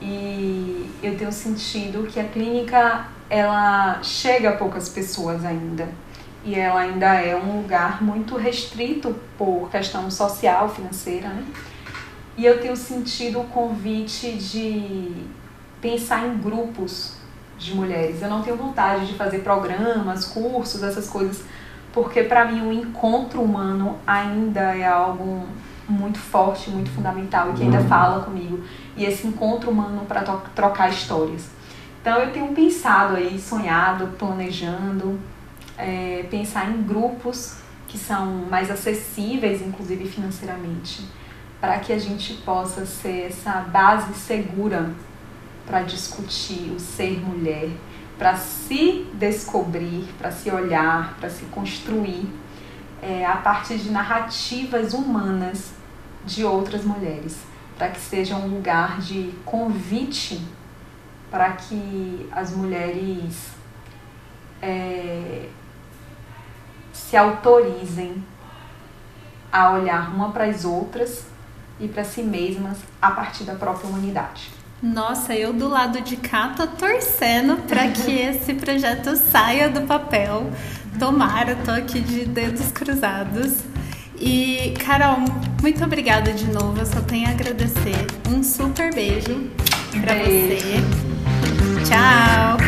e eu tenho sentido que a clínica ela chega a poucas pessoas ainda e ela ainda é um lugar muito restrito por questão social, financeira, né? E eu tenho sentido o convite de pensar em grupos de mulheres. Eu não tenho vontade de fazer programas, cursos, essas coisas, porque para mim o encontro humano ainda é algo muito forte, muito fundamental e que ainda fala comigo. E esse encontro humano para trocar histórias. Então eu tenho pensado aí, sonhado, planejando, é, pensar em grupos que são mais acessíveis, inclusive financeiramente, para que a gente possa ser essa base segura para discutir o ser mulher, para se descobrir, para se olhar, para se construir é, a partir de narrativas humanas de outras mulheres, para que seja um lugar de convite para que as mulheres é, se autorizem a olhar uma para as outras e para si mesmas a partir da própria humanidade. Nossa, eu do lado de cá tô torcendo para que esse projeto saia do papel. Tomara, tô aqui de dedos cruzados. E, Carol, muito obrigada de novo. Eu só tenho a agradecer. Um super beijo para você. Tchau!